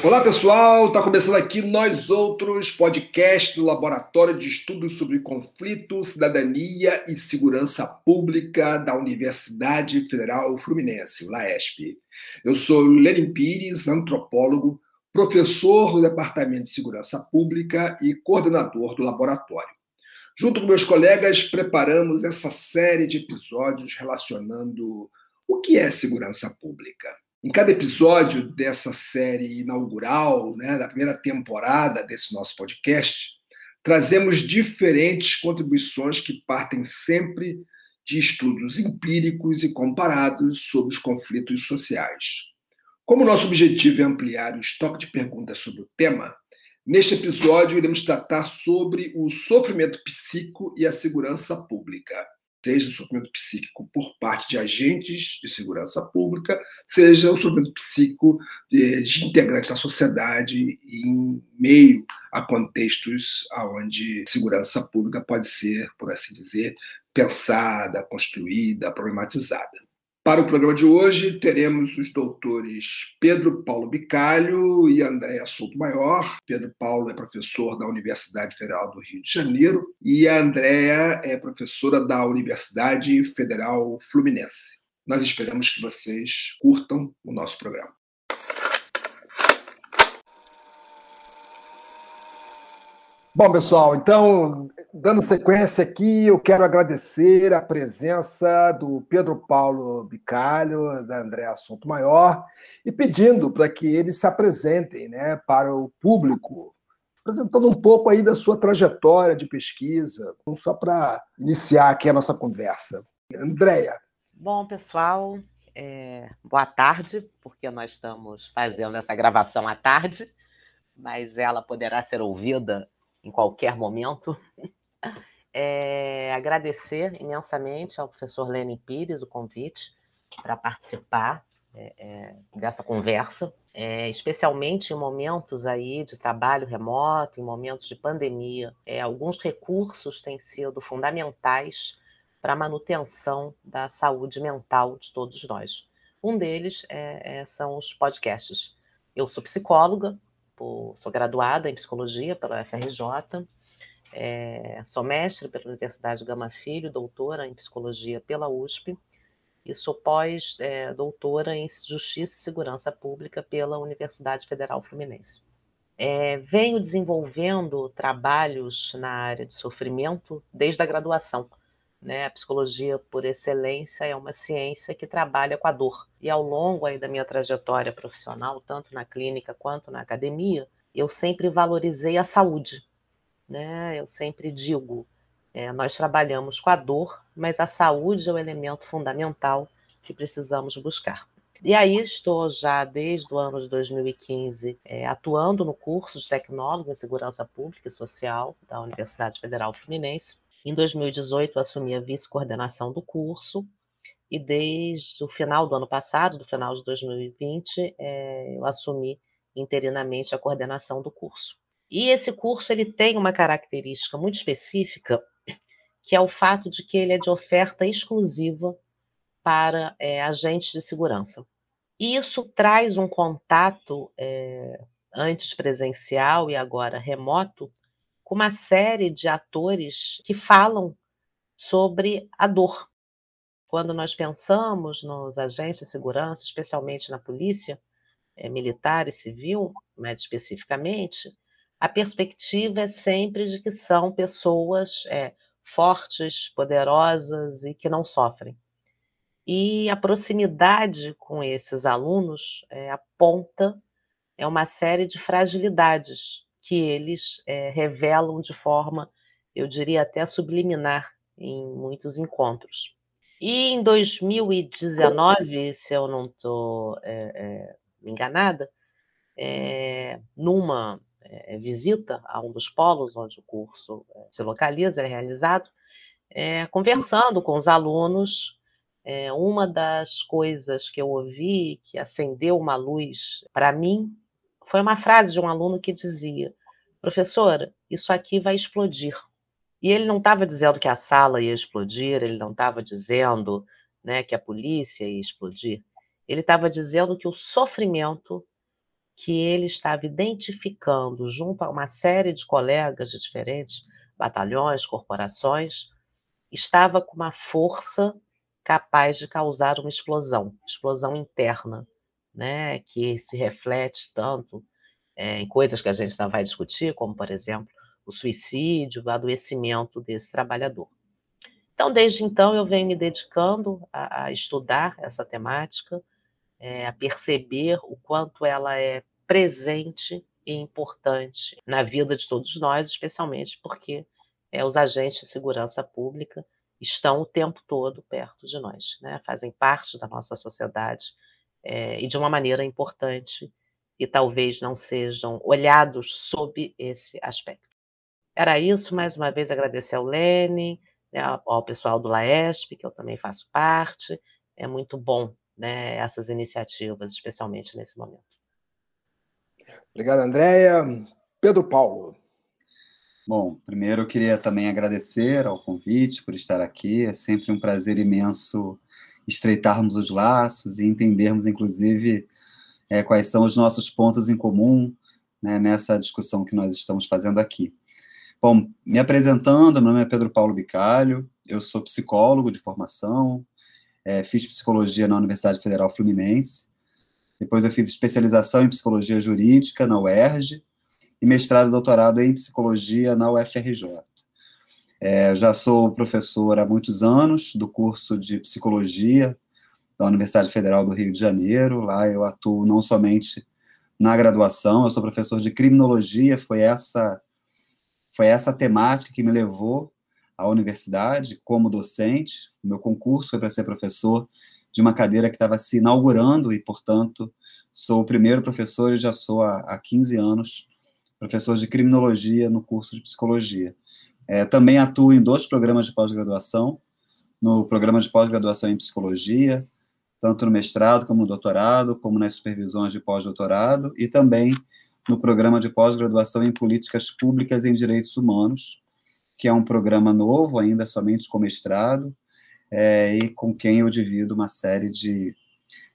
Olá pessoal, está começando aqui Nós Outros, podcast do Laboratório de Estudos sobre Conflito, Cidadania e Segurança Pública da Universidade Federal Fluminense, LAESP. Eu sou Lenin Pires, antropólogo, professor do Departamento de Segurança Pública e coordenador do laboratório. Junto com meus colegas, preparamos essa série de episódios relacionando o que é segurança pública. Em cada episódio dessa série inaugural, né, da primeira temporada desse nosso podcast, trazemos diferentes contribuições que partem sempre de estudos empíricos e comparados sobre os conflitos sociais. Como nosso objetivo é ampliar o estoque de perguntas sobre o tema, neste episódio iremos tratar sobre o sofrimento psíquico e a segurança pública seja o sofrimento psíquico por parte de agentes de segurança pública, seja o sofrimento psíquico de, de integrantes da sociedade em meio a contextos onde segurança pública pode ser, por assim dizer, pensada, construída, problematizada. Para o programa de hoje, teremos os doutores Pedro Paulo Bicalho e Andréa Souto Maior. Pedro Paulo é professor da Universidade Federal do Rio de Janeiro e a Andréa é professora da Universidade Federal Fluminense. Nós esperamos que vocês curtam o nosso programa. Bom, pessoal, então, dando sequência aqui, eu quero agradecer a presença do Pedro Paulo Bicalho, da André Assunto Maior, e pedindo para que eles se apresentem né, para o público, apresentando um pouco aí da sua trajetória de pesquisa, só para iniciar aqui a nossa conversa. Andréia. Bom, pessoal, é... boa tarde, porque nós estamos fazendo essa gravação à tarde, mas ela poderá ser ouvida em qualquer momento. É, agradecer imensamente ao professor Lenin Pires o convite para participar é, é, dessa conversa, é, especialmente em momentos aí de trabalho remoto, em momentos de pandemia. É, alguns recursos têm sido fundamentais para a manutenção da saúde mental de todos nós. Um deles é, são os podcasts. Eu sou psicóloga, Tipo, sou graduada em psicologia pela FRJ, é, sou mestre pela Universidade Gama Filho, doutora em psicologia pela USP e sou pós-doutora é, em Justiça e Segurança Pública pela Universidade Federal Fluminense. É, venho desenvolvendo trabalhos na área de sofrimento desde a graduação. Né? A psicologia, por excelência, é uma ciência que trabalha com a dor. E ao longo aí da minha trajetória profissional, tanto na clínica quanto na academia, eu sempre valorizei a saúde. Né? Eu sempre digo, é, nós trabalhamos com a dor, mas a saúde é o elemento fundamental que precisamos buscar. E aí estou já desde o ano de 2015 é, atuando no curso de tecnólogo em segurança pública e social da Universidade Federal Fluminense em 2018, assumi a vice-coordenação do curso e desde o final do ano passado, do final de 2020, é, eu assumi interinamente a coordenação do curso. E esse curso ele tem uma característica muito específica, que é o fato de que ele é de oferta exclusiva para é, agentes de segurança. E isso traz um contato é, antes presencial e agora remoto com uma série de atores que falam sobre a dor. Quando nós pensamos nos agentes de segurança, especialmente na polícia é, militar e civil, mais especificamente, a perspectiva é sempre de que são pessoas é, fortes, poderosas e que não sofrem. E a proximidade com esses alunos é, aponta é uma série de fragilidades que eles é, revelam de forma, eu diria até subliminar, em muitos encontros. E em 2019, se eu não estou é, é, enganada, numa visita a um dos polos onde o curso se localiza, é realizado, conversando com os alunos, uma das coisas que eu ouvi que acendeu uma luz para mim foi uma frase de um aluno que dizia: professora, isso aqui vai explodir. E ele não estava dizendo que a sala ia explodir, ele não estava dizendo né, que a polícia ia explodir. Ele estava dizendo que o sofrimento que ele estava identificando, junto a uma série de colegas de diferentes batalhões, corporações, estava com uma força capaz de causar uma explosão, explosão interna, né, que se reflete tanto é, em coisas que a gente ainda vai discutir, como, por exemplo, o suicídio, o adoecimento desse trabalhador. Então, desde então, eu venho me dedicando a, a estudar essa temática, é, a perceber o quanto ela é presente e importante na vida de todos nós, especialmente porque é, os agentes de segurança pública estão o tempo todo perto de nós, né? fazem parte da nossa sociedade é, e de uma maneira importante e talvez não sejam olhados sob esse aspecto. Era isso, mais uma vez agradecer ao Lene, né, ao pessoal do LAESP, que eu também faço parte. É muito bom né, essas iniciativas, especialmente nesse momento. Obrigado, Andréia. Pedro Paulo. Bom, primeiro eu queria também agradecer ao convite por estar aqui. É sempre um prazer imenso estreitarmos os laços e entendermos, inclusive, é, quais são os nossos pontos em comum né, nessa discussão que nós estamos fazendo aqui. Bom, me apresentando, meu nome é Pedro Paulo Bicalho, eu sou psicólogo de formação, é, fiz psicologia na Universidade Federal Fluminense, depois eu fiz especialização em psicologia jurídica na UERJ e mestrado e doutorado em psicologia na UFRJ. É, já sou professor há muitos anos do curso de psicologia da Universidade Federal do Rio de Janeiro. Lá eu atuo não somente na graduação, eu sou professor de criminologia, foi essa foi essa temática que me levou à universidade como docente. O meu concurso foi para ser professor de uma cadeira que estava se inaugurando e, portanto, sou o primeiro professor e já sou há, há 15 anos professor de criminologia no curso de psicologia. É, também atuo em dois programas de pós-graduação, no programa de pós-graduação em psicologia, tanto no mestrado como no doutorado, como nas supervisões de pós-doutorado, e também no programa de pós-graduação em políticas públicas em direitos humanos, que é um programa novo, ainda somente com mestrado, é, e com quem eu divido uma série de,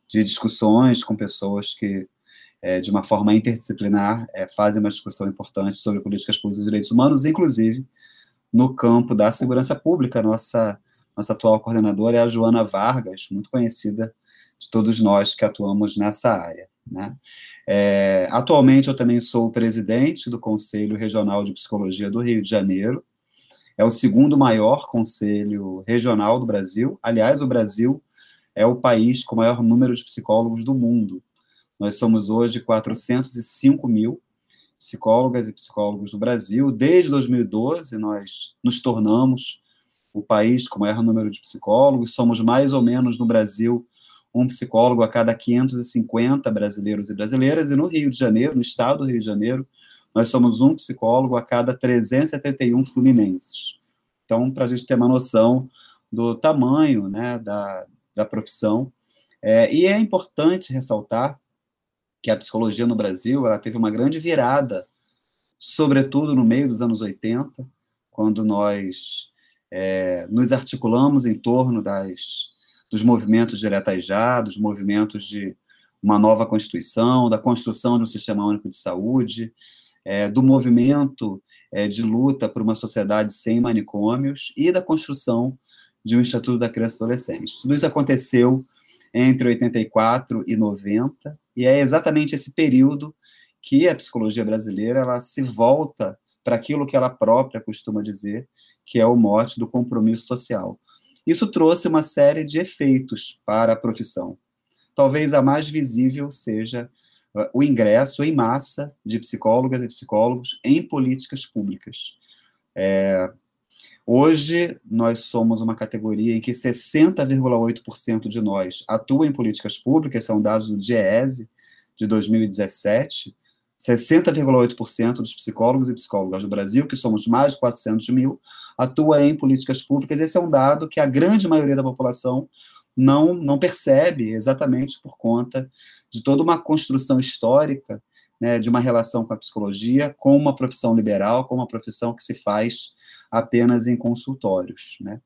de discussões com pessoas que é, de uma forma interdisciplinar, é, fazem uma discussão importante sobre políticas públicas e direitos humanos, inclusive no campo da segurança pública. Nossa, nossa atual coordenadora é a Joana Vargas, muito conhecida de todos nós que atuamos nessa área. Né? É, atualmente, eu também sou presidente do Conselho Regional de Psicologia do Rio de Janeiro. É o segundo maior conselho regional do Brasil. Aliás, o Brasil é o país com o maior número de psicólogos do mundo. Nós somos hoje 405 mil psicólogas e psicólogos do Brasil. Desde 2012, nós nos tornamos o país com maior número de psicólogos. Somos mais ou menos no Brasil um psicólogo a cada 550 brasileiros e brasileiras. E no Rio de Janeiro, no estado do Rio de Janeiro, nós somos um psicólogo a cada 371 fluminenses. Então, para a gente ter uma noção do tamanho né, da, da profissão. É, e é importante ressaltar que a psicologia no Brasil ela teve uma grande virada, sobretudo no meio dos anos 80, quando nós é, nos articulamos em torno das, dos movimentos diretas já, dos movimentos de uma nova Constituição, da construção de um sistema único de saúde, é, do movimento é, de luta por uma sociedade sem manicômios e da construção de um Estatuto da Criança e Adolescente. Tudo isso aconteceu entre 84 e 90, e é exatamente esse período que a psicologia brasileira ela se volta para aquilo que ela própria costuma dizer, que é o mote do compromisso social. Isso trouxe uma série de efeitos para a profissão. Talvez a mais visível seja uh, o ingresso em massa de psicólogas e psicólogos em políticas públicas. É, Hoje, nós somos uma categoria em que 60,8% de nós atua em políticas públicas, são dados do DIEESE de 2017. 60,8% dos psicólogos e psicólogas do Brasil, que somos mais de 400 mil, atua em políticas públicas. Esse é um dado que a grande maioria da população não, não percebe, exatamente por conta de toda uma construção histórica né, de uma relação com a psicologia, com uma profissão liberal, com uma profissão que se faz apenas em consultórios. Né.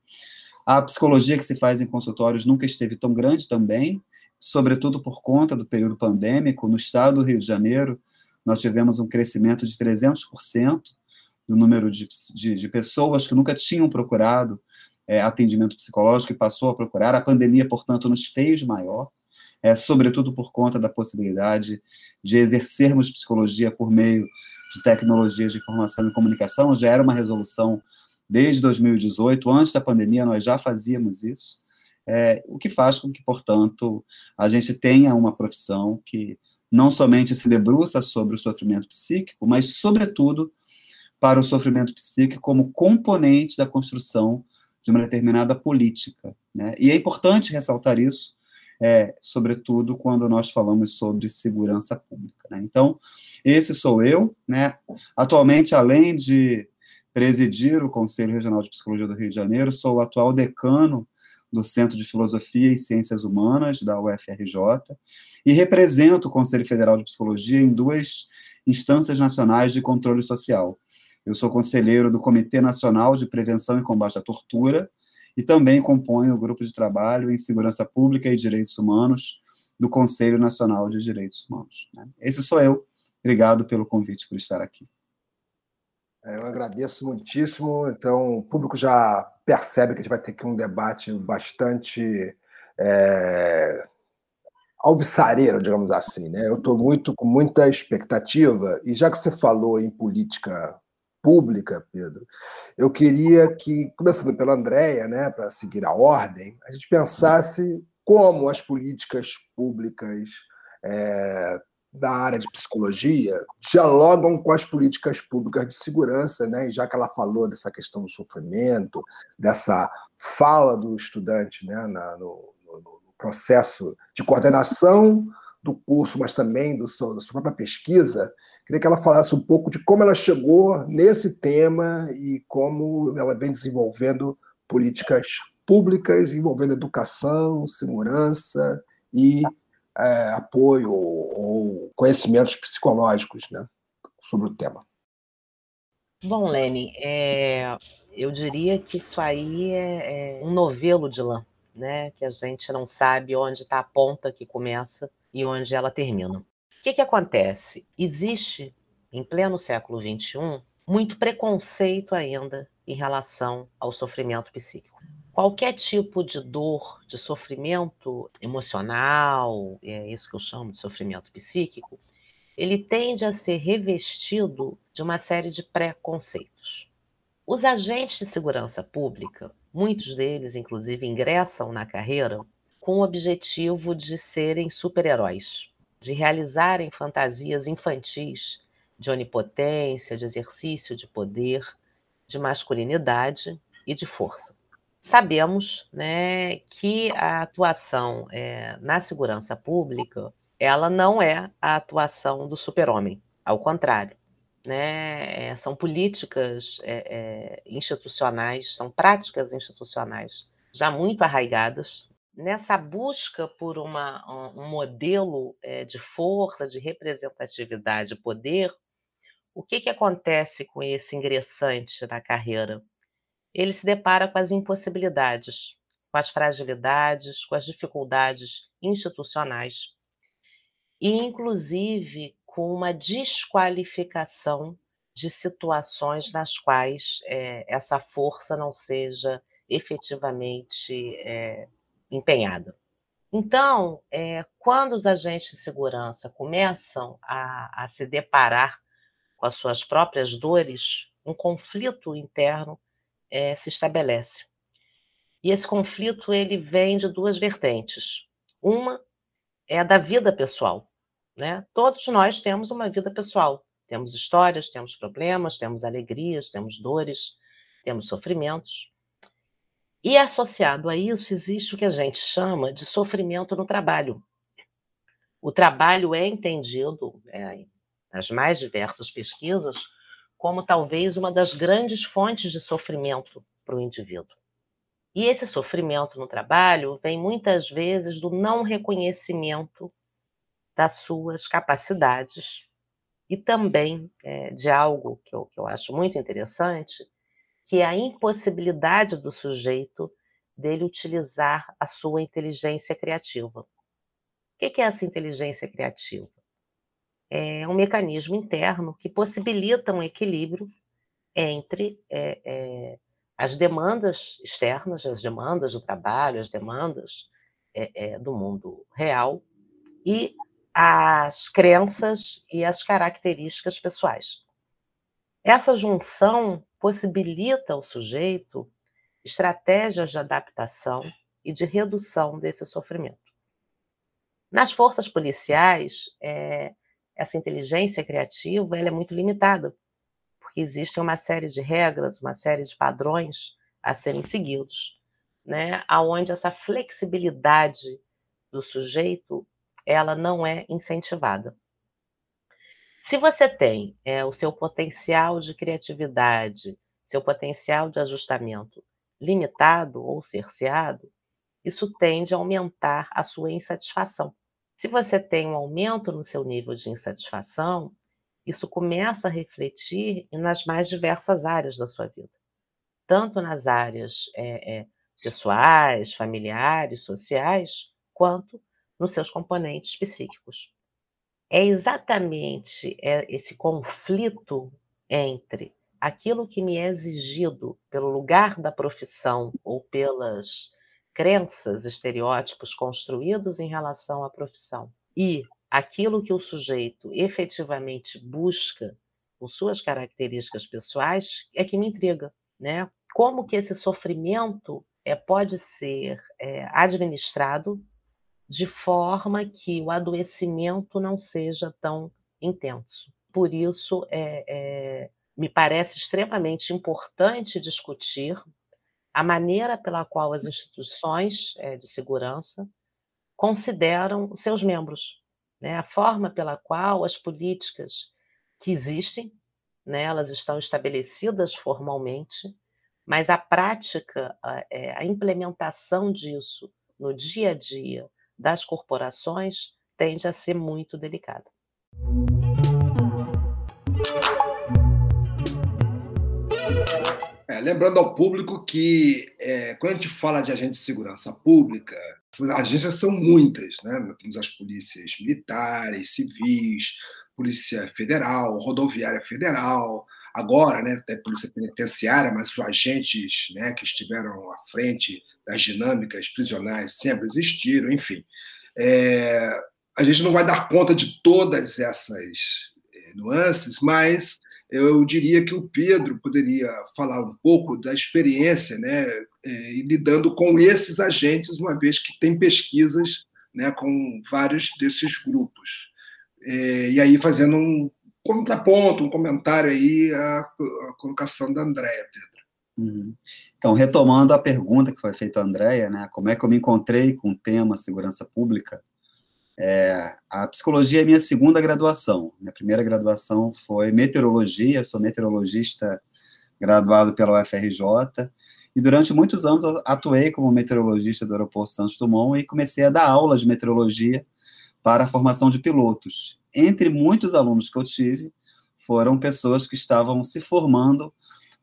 A psicologia que se faz em consultórios nunca esteve tão grande também, sobretudo por conta do período pandêmico, no estado do Rio de Janeiro, nós tivemos um crescimento de 300% do número de, de, de, pessoas que nunca tinham procurado é, atendimento psicológico e passou a procurar. A pandemia, portanto, nos fez maior, é, sobretudo por conta da possibilidade de exercermos psicologia por meio de tecnologias de informação e comunicação. Já era uma resolução desde 2018, antes da pandemia, nós já fazíamos isso é, o que faz com que, portanto, a gente tenha uma profissão que não somente se debruça sobre o sofrimento psíquico, mas, sobretudo, para o sofrimento psíquico como componente da construção de uma determinada política. Né? E é importante ressaltar isso, é, sobretudo quando nós falamos sobre segurança pública. Né? Então, esse sou eu. Né? Atualmente, além de presidir o Conselho Regional de Psicologia do Rio de Janeiro, sou o atual decano do Centro de Filosofia e Ciências Humanas da UFRJ e represento o Conselho Federal de Psicologia em duas instâncias nacionais de controle social. Eu sou conselheiro do Comitê Nacional de Prevenção e Combate à Tortura e também componho o grupo de trabalho em Segurança Pública e Direitos Humanos do Conselho Nacional de Direitos Humanos. Né? Esse sou eu. Obrigado pelo convite por estar aqui. É, eu agradeço muitíssimo. Então, o público já percebe que a gente vai ter aqui um debate bastante é, alvissareiro, digamos assim. Né? Eu estou muito com muita expectativa, e já que você falou em política pública, Pedro, eu queria que, começando pela Andréia, né, para seguir a ordem, a gente pensasse como as políticas públicas é, da área de psicologia dialogam com as políticas públicas de segurança, né? Já que ela falou dessa questão do sofrimento, dessa fala do estudante, né, Na, no, no, no, processo de coordenação do curso, mas também do da sua própria pesquisa, queria que ela falasse um pouco de como ela chegou nesse tema e como ela vem desenvolvendo políticas públicas envolvendo educação, segurança e é, apoio ou conhecimentos psicológicos né, sobre o tema. Bom, Lene, é, eu diria que isso aí é, é, um novelo de lã, né? Que a gente não sabe onde está a ponta que começa e onde ela termina. O que, que acontece? Existe, em pleno século XXI, muito preconceito ainda em relação ao sofrimento psíquico qualquer tipo de dor, de sofrimento emocional, é isso que eu chamo de sofrimento psíquico, ele tende a ser revestido de uma série de preconceitos. Os agentes de segurança pública, muitos deles, inclusive, ingressam na carreira com o objetivo de serem super-heróis, de realizarem fantasias infantis de onipotência, de exercício de poder, de masculinidade e de força. Sabemos né, que a atuação é, na segurança pública ela não é a atuação do super-homem, ao contrário. Né, são políticas é, é, institucionais, são práticas institucionais já muito arraigadas. Nessa busca por uma, um modelo é, de força, de representatividade, poder, o que, que acontece com esse ingressante na carreira? ele se depara com as impossibilidades, com as fragilidades, com as dificuldades institucionais e, inclusive, com uma desqualificação de situações nas quais é, essa força não seja efetivamente é, empenhada. Então, é, quando os agentes de segurança começam a, a se deparar com as suas próprias dores, um conflito interno é, se estabelece. E esse conflito ele vem de duas vertentes. Uma é a da vida pessoal. Né? Todos nós temos uma vida pessoal. Temos histórias, temos problemas, temos alegrias, temos dores, temos sofrimentos. E associado a isso existe o que a gente chama de sofrimento no trabalho. O trabalho é entendido, é, nas mais diversas pesquisas, como talvez uma das grandes fontes de sofrimento para o indivíduo. E esse sofrimento no trabalho vem muitas vezes do não reconhecimento das suas capacidades e também é, de algo que eu, que eu acho muito interessante, que é a impossibilidade do sujeito dele utilizar a sua inteligência criativa. que é essa inteligência criativa? É um mecanismo interno que possibilita um equilíbrio entre é, é, as demandas externas, as demandas do trabalho, as demandas é, do mundo real e as crenças e as características pessoais. Essa junção possibilita ao sujeito estratégias de adaptação e de redução desse sofrimento. Nas forças policiais, é, essa inteligência criativa é muito limitada, porque existe uma série de regras, uma série de padrões a serem seguidos, né? Aonde essa flexibilidade do sujeito ela não é incentivada. Se você tem é, o seu potencial de criatividade, seu potencial de ajustamento limitado ou cerceado, isso tende a aumentar a sua insatisfação. Se você tem um aumento no seu nível de insatisfação, isso começa a refletir nas mais diversas áreas da sua vida, tanto nas áreas é, é, pessoais, familiares, sociais, quanto nos seus componentes psíquicos. É exatamente é, esse conflito entre aquilo que me é exigido pelo lugar da profissão ou pelas crenças, estereótipos construídos em relação à profissão e aquilo que o sujeito efetivamente busca com suas características pessoais é que me intriga, né? Como que esse sofrimento é, pode ser é, administrado de forma que o adoecimento não seja tão intenso. Por isso, é, é, me parece extremamente importante discutir a maneira pela qual as instituições é, de segurança consideram seus membros, né? a forma pela qual as políticas que existem, né, elas estão estabelecidas formalmente, mas a prática, a, é, a implementação disso no dia a dia das corporações tende a ser muito delicada. É, lembrando ao público que é, quando a gente fala de agente de segurança pública, as agências são muitas, né? temos as polícias militares, civis, polícia federal, rodoviária federal, agora, né, até polícia penitenciária, mas os agentes, né, que estiveram à frente das dinâmicas prisionais sempre existiram, enfim. É, a gente não vai dar conta de todas essas é, nuances, mas eu diria que o Pedro poderia falar um pouco da experiência, né, é, lidando com esses agentes, uma vez que tem pesquisas, né, com vários desses grupos. É, e aí fazendo um contraponto, um comentário aí à, à colocação da Andréia, Pedro. Uhum. Então, retomando a pergunta que foi feita à Andréia, né, como é que eu me encontrei com o tema segurança pública, é, a psicologia é minha segunda graduação. Minha primeira graduação foi meteorologia, sou meteorologista graduado pela UFRJ, e durante muitos anos eu atuei como meteorologista do aeroporto Santos Dumont e comecei a dar aulas de meteorologia para a formação de pilotos. Entre muitos alunos que eu tive, foram pessoas que estavam se formando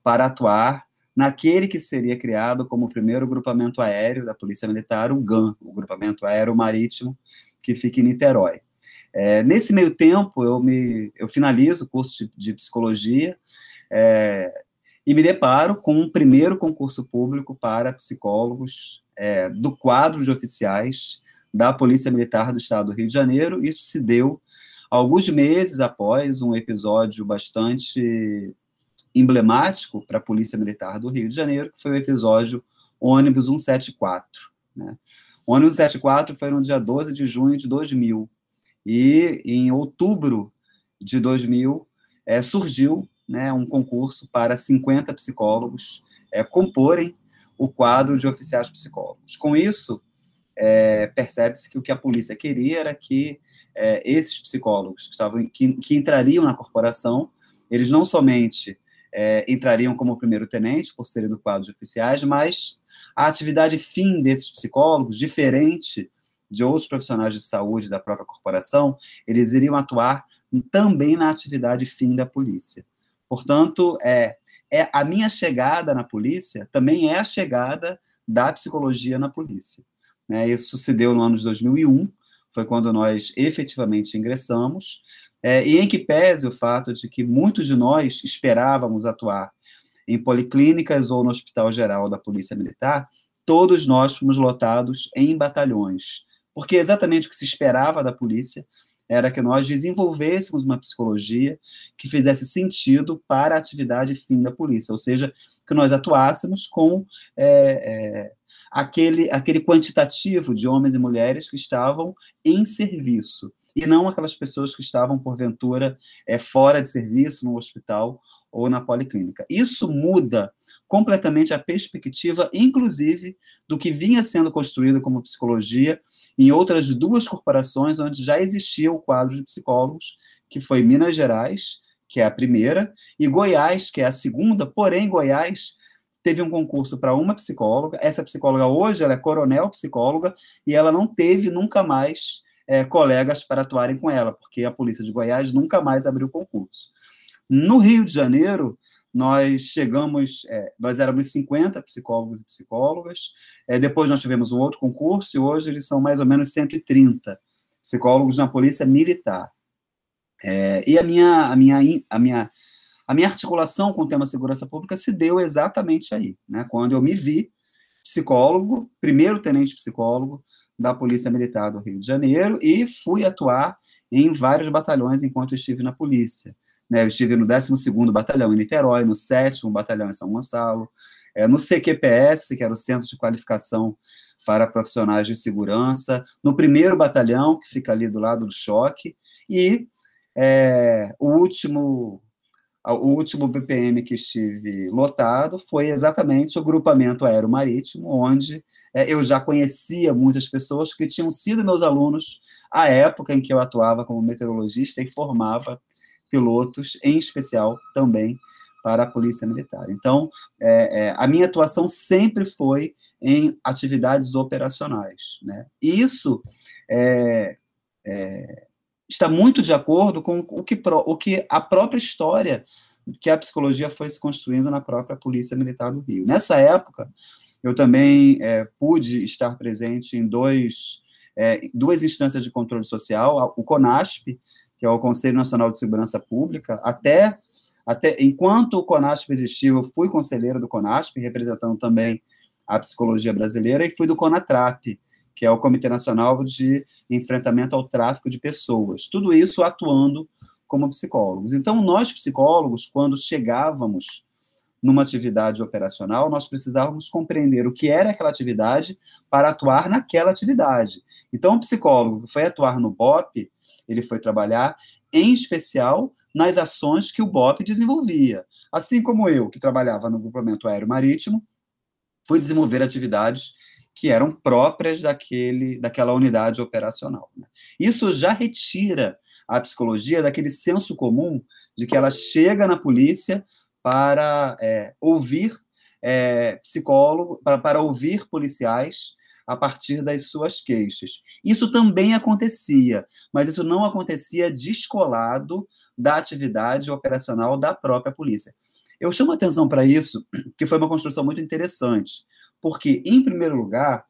para atuar naquele que seria criado como o primeiro grupamento aéreo da Polícia Militar, o GAN, o Grupamento Aéreo Marítimo, que fica em Niterói. É, nesse meio tempo, eu, me, eu finalizo o curso de, de psicologia é, e me deparo com um primeiro concurso público para psicólogos é, do quadro de oficiais da Polícia Militar do Estado do Rio de Janeiro. Isso se deu alguns meses após um episódio bastante emblemático para a Polícia Militar do Rio de Janeiro, que foi o episódio ônibus 174. Né? O ônibus 74 foi no dia 12 de junho de 2000. E em outubro de 2000 é, surgiu né, um concurso para 50 psicólogos é, comporem o quadro de oficiais psicólogos. Com isso, é, percebe-se que o que a polícia queria era que é, esses psicólogos que, estavam, que, que, entrariam na corporação, eles não somente é, entrariam como primeiro-tenente, por serem do quadro de oficiais, mas a atividade fim desses psicólogos, diferente de outros profissionais de saúde da própria corporação, eles iriam atuar também na atividade fim da polícia. Portanto, é, é a minha chegada na polícia também é a chegada da psicologia na polícia. Né? Isso se deu no ano de 2001, foi quando nós efetivamente ingressamos, é, e em que pese o fato de que muitos de nós esperávamos atuar em policlínicas ou no Hospital Geral da Polícia Militar, todos nós fomos lotados em batalhões, porque exatamente o que se esperava da polícia era que nós desenvolvêssemos uma psicologia que fizesse sentido para a atividade fim da polícia, ou seja, que nós atuássemos com é, é, aquele, aquele quantitativo de homens e mulheres que estavam em serviço, e não aquelas pessoas que estavam, porventura, é, fora de serviço no hospital ou na policlínica. Isso muda completamente a perspectiva, inclusive, do que vinha sendo construído como psicologia em outras duas corporações onde já existia o quadro de psicólogos, que foi Minas Gerais, que é a primeira, e Goiás, que é a segunda, porém Goiás teve um concurso para uma psicóloga, essa psicóloga hoje ela é coronel psicóloga, e ela não teve nunca mais é, colegas para atuarem com ela, porque a polícia de Goiás nunca mais abriu concurso. No Rio de Janeiro, nós chegamos, é, nós éramos 50 psicólogos e psicólogas, é, depois nós tivemos um outro concurso, e hoje eles são mais ou menos 130 psicólogos na Polícia Militar. E a minha, a, minha, a, minha, a minha articulação com o tema segurança pública se deu exatamente aí, né, quando eu me vi psicólogo, primeiro tenente psicólogo da Polícia Militar do Rio de Janeiro, e fui atuar em vários batalhões enquanto estive na polícia. Né? Eu estive no 12º Batalhão em Niterói, no 7º Batalhão em São Gonçalo, é, no CQPS, que era o Centro de Qualificação para Profissionais de Segurança, no primeiro batalhão, que fica ali do lado do choque, e é, o último o último BPM que estive lotado foi exatamente o grupamento aeromarítimo, onde é, eu já conhecia muitas pessoas que tinham sido meus alunos à época em que eu atuava como meteorologista e formava pilotos, em especial também para a Polícia Militar. Então, é, é, a minha atuação sempre foi em atividades operacionais. Né? E isso é, é está muito de acordo com o que, o que a própria história que a psicologia foi se construindo na própria Polícia Militar do Rio. Nessa época, eu também é, pude estar presente em dois, é, duas instâncias de controle social, o CONASP, que é o Conselho Nacional de Segurança Pública, até, até enquanto o CONASP existiu, eu fui conselheiro do CONASP, representando também a psicologia brasileira, e fui do CONATRAP, que é o Comitê Nacional de Enfrentamento ao Tráfico de Pessoas. Tudo isso atuando como psicólogos. Então, nós psicólogos, quando chegávamos numa atividade operacional, nós precisávamos compreender o que era aquela atividade para atuar naquela atividade. Então, o psicólogo que foi atuar no BOP, ele foi trabalhar em especial nas ações que o BOP desenvolvia. Assim como eu, que trabalhava no grupamento aéreo marítimo, fui desenvolver atividades que eram próprias daquele, daquela unidade operacional. Né? Isso já retira a psicologia daquele senso comum de que ela chega na polícia para é, ouvir é, psicólogo, para, para ouvir policiais a partir das suas queixas. Isso também acontecia, mas isso não acontecia descolado da atividade operacional da própria polícia. Eu chamo atenção para isso, que foi uma construção muito interessante, porque, em primeiro lugar,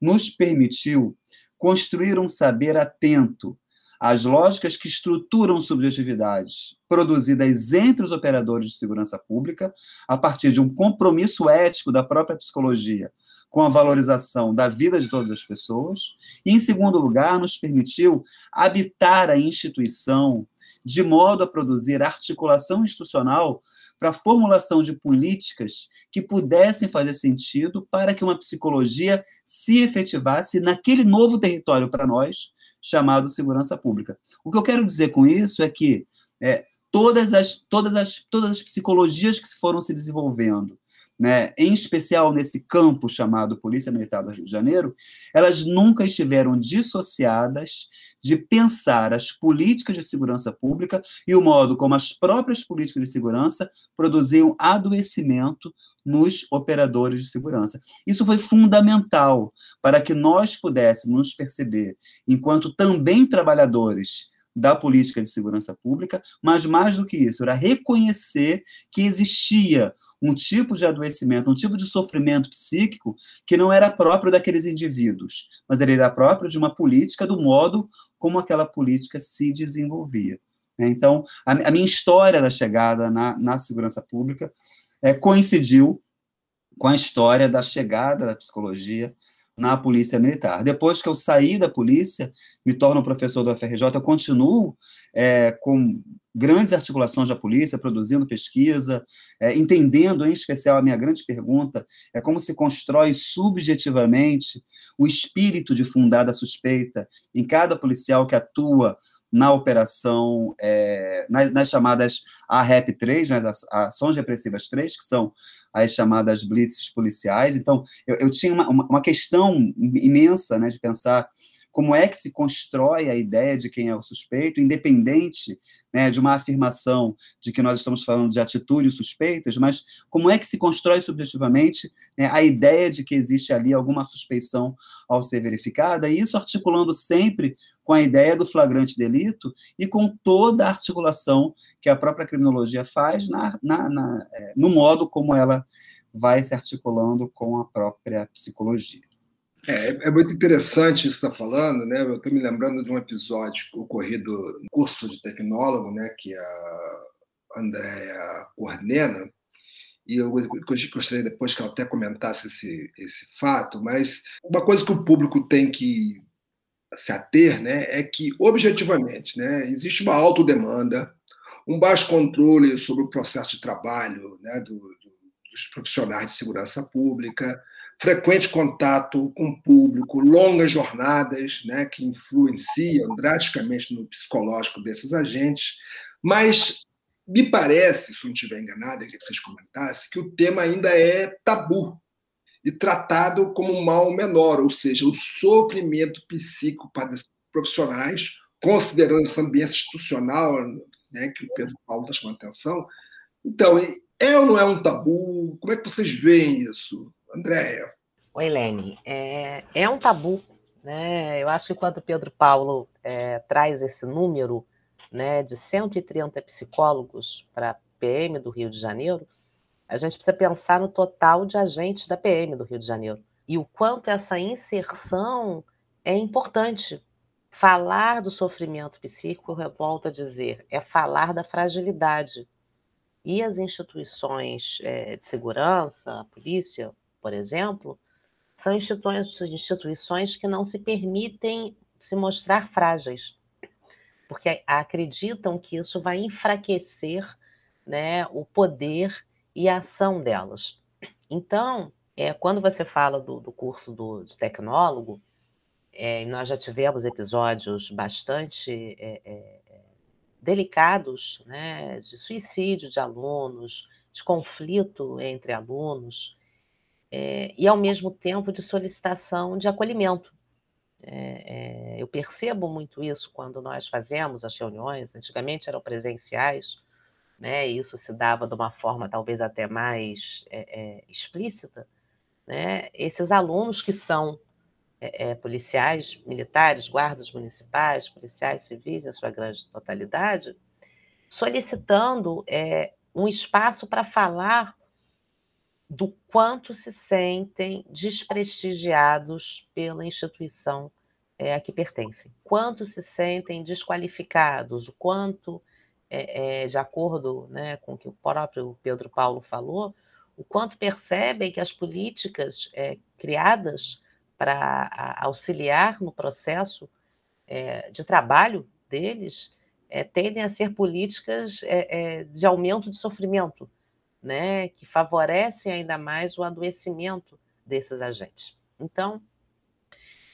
nos permitiu construir um saber atento às lógicas que estruturam subjetividades produzidas entre os operadores de segurança pública, a partir de um compromisso ético da própria psicologia com a valorização da vida de todas as pessoas, e, em segundo lugar, nos permitiu habitar a instituição de modo a produzir articulação institucional para a formulação de políticas que pudessem fazer sentido para que uma psicologia se efetivasse naquele novo território para nós, chamado segurança pública. O que eu quero dizer com isso é que é, todas, as, todas, as, todas as psicologias que foram se desenvolvendo né, em especial nesse campo chamado Polícia Militar do Rio de Janeiro, elas nunca estiveram dissociadas de pensar as políticas de segurança pública e o modo como as próprias políticas de segurança produziam adoecimento nos operadores de segurança. Isso foi fundamental para que nós pudéssemos nos perceber, enquanto também trabalhadores da política de segurança pública, mas mais do que isso, era reconhecer que existia um tipo de adoecimento, um tipo de sofrimento psíquico que não era próprio daqueles indivíduos, mas ele era próprio de uma política, do modo como aquela política se desenvolvia. Né? Então, a, minha história da chegada na, na segurança pública é, coincidiu com a história da chegada da psicologia na polícia militar. Depois que eu saí da polícia, me torno professor do FRJ, eu continuo é, com grandes articulações da polícia, produzindo pesquisa, é, entendendo, em especial, a minha grande pergunta é como se constrói subjetivamente o espírito de fundada suspeita em cada policial que atua na operação, é, nas, nas, chamadas AREP 3, nas né, ações repressivas 3, que são as chamadas blitzes policiais. Então, eu, eu tinha uma, uma, questão imensa né, de pensar como é que se constrói a ideia de quem é o suspeito, independente né, de uma afirmação de que nós estamos falando de atitudes suspeitas, mas como é que se constrói subjetivamente né, a ideia de que existe ali alguma suspeição ao ser verificada, e isso articulando sempre com a ideia do flagrante delito e com toda a articulação que a própria criminologia faz na, na, na, é, no modo como ela vai se articulando com a própria psicologia. É, é muito interessante isso que está falando, né? Eu estou me lembrando de um episódio ocorrido no curso de tecnólogo, né? Que a Andrea coordena, e eu gostaria depois que ela até comentasse esse, esse fato, mas uma coisa que o público tem que se ater né, é que, objetivamente, né, existe uma autodemanda, um baixo controle sobre o processo de trabalho né, do, do, dos profissionais de segurança pública, frequente contato com o público, longas jornadas né, que influenciam drasticamente no psicológico desses agentes, mas me parece, se não estiver enganado, eu queria que vocês comentassem, que o tema ainda é tabu e tratado como um mal menor, ou seja, o sofrimento psíquico para profissionais, considerando essa ambiente institucional né, que o Pedro Paulo está chamando atenção. Então, é ou não é um tabu? Como é que vocês veem isso? Andréia. Oi, Lene. É, é um tabu. Né? Eu acho que quando Pedro Paulo é, traz esse número né, de 130 psicólogos para a PM do Rio de Janeiro, a gente precisa pensar no total de agentes da PM do Rio de Janeiro e o quanto essa inserção é importante. Falar do sofrimento psíquico, eu volto a dizer, é falar da fragilidade. E as instituições é, de segurança, a polícia, por exemplo, são instituições, que não se permitem se mostrar frágeis, porque acreditam que isso vai enfraquecer né, o poder e a ação delas. Então, é, quando você fala do, do curso do, de tecnólogo, é, nós já tivemos episódios bastante é, é, delicados né, de suicídio de alunos, de conflito entre alunos, é, e, ao mesmo tempo, de solicitação de acolhimento. É, é, eu percebo muito isso quando nós fazemos as reuniões, antigamente eram presenciais, né, isso se dava de uma forma talvez até mais é, explícita. Né, esses alunos que são é, policiais militares, guardas municipais, policiais civis, em sua grande totalidade, solicitando um espaço para falar do quanto se sentem desprestigiados pela instituição é, a que pertencem, quanto se sentem desqualificados, o quanto, é, é, de acordo né, com o que o próprio Pedro Paulo falou, o quanto percebem que as políticas criadas para auxiliar no processo de trabalho deles tendem a ser políticas de aumento de sofrimento, né, que favorecem ainda mais o adoecimento desses agentes. Então,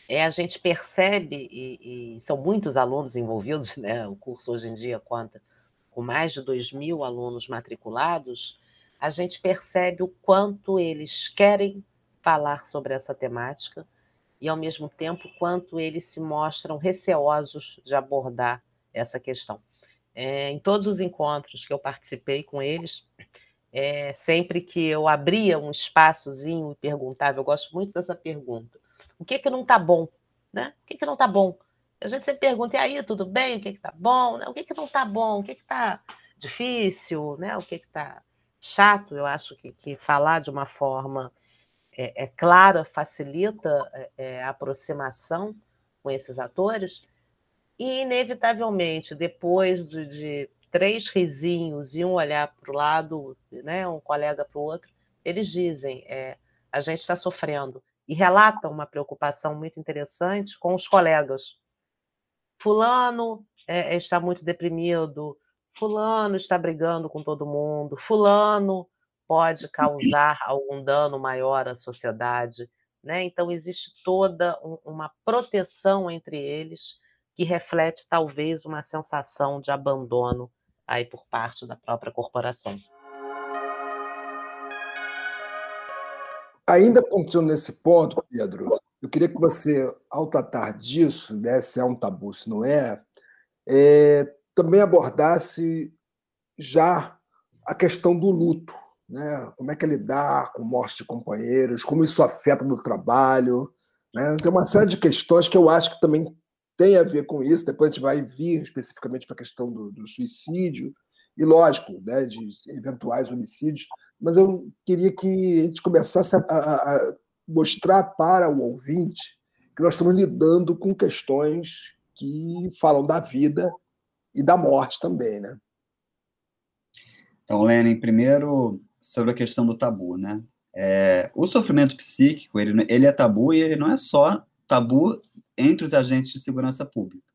é, a gente percebe, e, e, são muitos alunos envolvidos, né, o curso hoje em dia conta com mais de 2 mil alunos matriculados, a gente percebe o quanto eles querem falar sobre essa temática e, ao mesmo tempo, quanto eles se mostram receosos de abordar essa questão. É, em todos os encontros que eu participei com eles, é, sempre que eu abria um espaçozinho e perguntava, eu gosto muito dessa pergunta, o que que não está bom? Né? O que que não está bom? A gente sempre pergunta, e aí, tudo bem? O que que está bom? O que que não está bom? O que que está difícil? Né? O que que está chato, eu acho que, que falar de uma forma é, é clara facilita é, é, a aproximação com esses atores, e inevitavelmente, depois de, de três risinhos e um olhar para o lado, né, um colega para o outro, eles dizem: é, a gente está sofrendo. E relatam uma preocupação muito interessante com os colegas. Fulano é, está muito deprimido, Fulano está brigando com todo mundo, Fulano pode causar algum dano maior à sociedade. Né? Então, existe toda um, uma proteção entre eles que reflete talvez uma sensação de abandono aí por parte da própria corporação. Ainda continuando nesse ponto, Pedro, eu queria que você, ao tratar disso, né, se é um tabu, se não é, é também abordasse já a questão do luto, né? Como é que é lidar com morte de companheiros, como isso afeta no trabalho, né? Tem uma série de questões que eu acho que também tem a ver com isso. Depois a gente vai vir especificamente para a questão do, do, suicídio e, lógico, né, de eventuais homicídios. Mas eu queria que a gente começasse a, a, a mostrar para o ouvinte que nós estamos lidando com questões que falam da vida e da morte também, né? Então, Lenin, primeiro sobre a questão do tabu, né? É, o sofrimento psíquico, ele, ele é tabu e ele não é só tabu entre os agentes de segurança pública.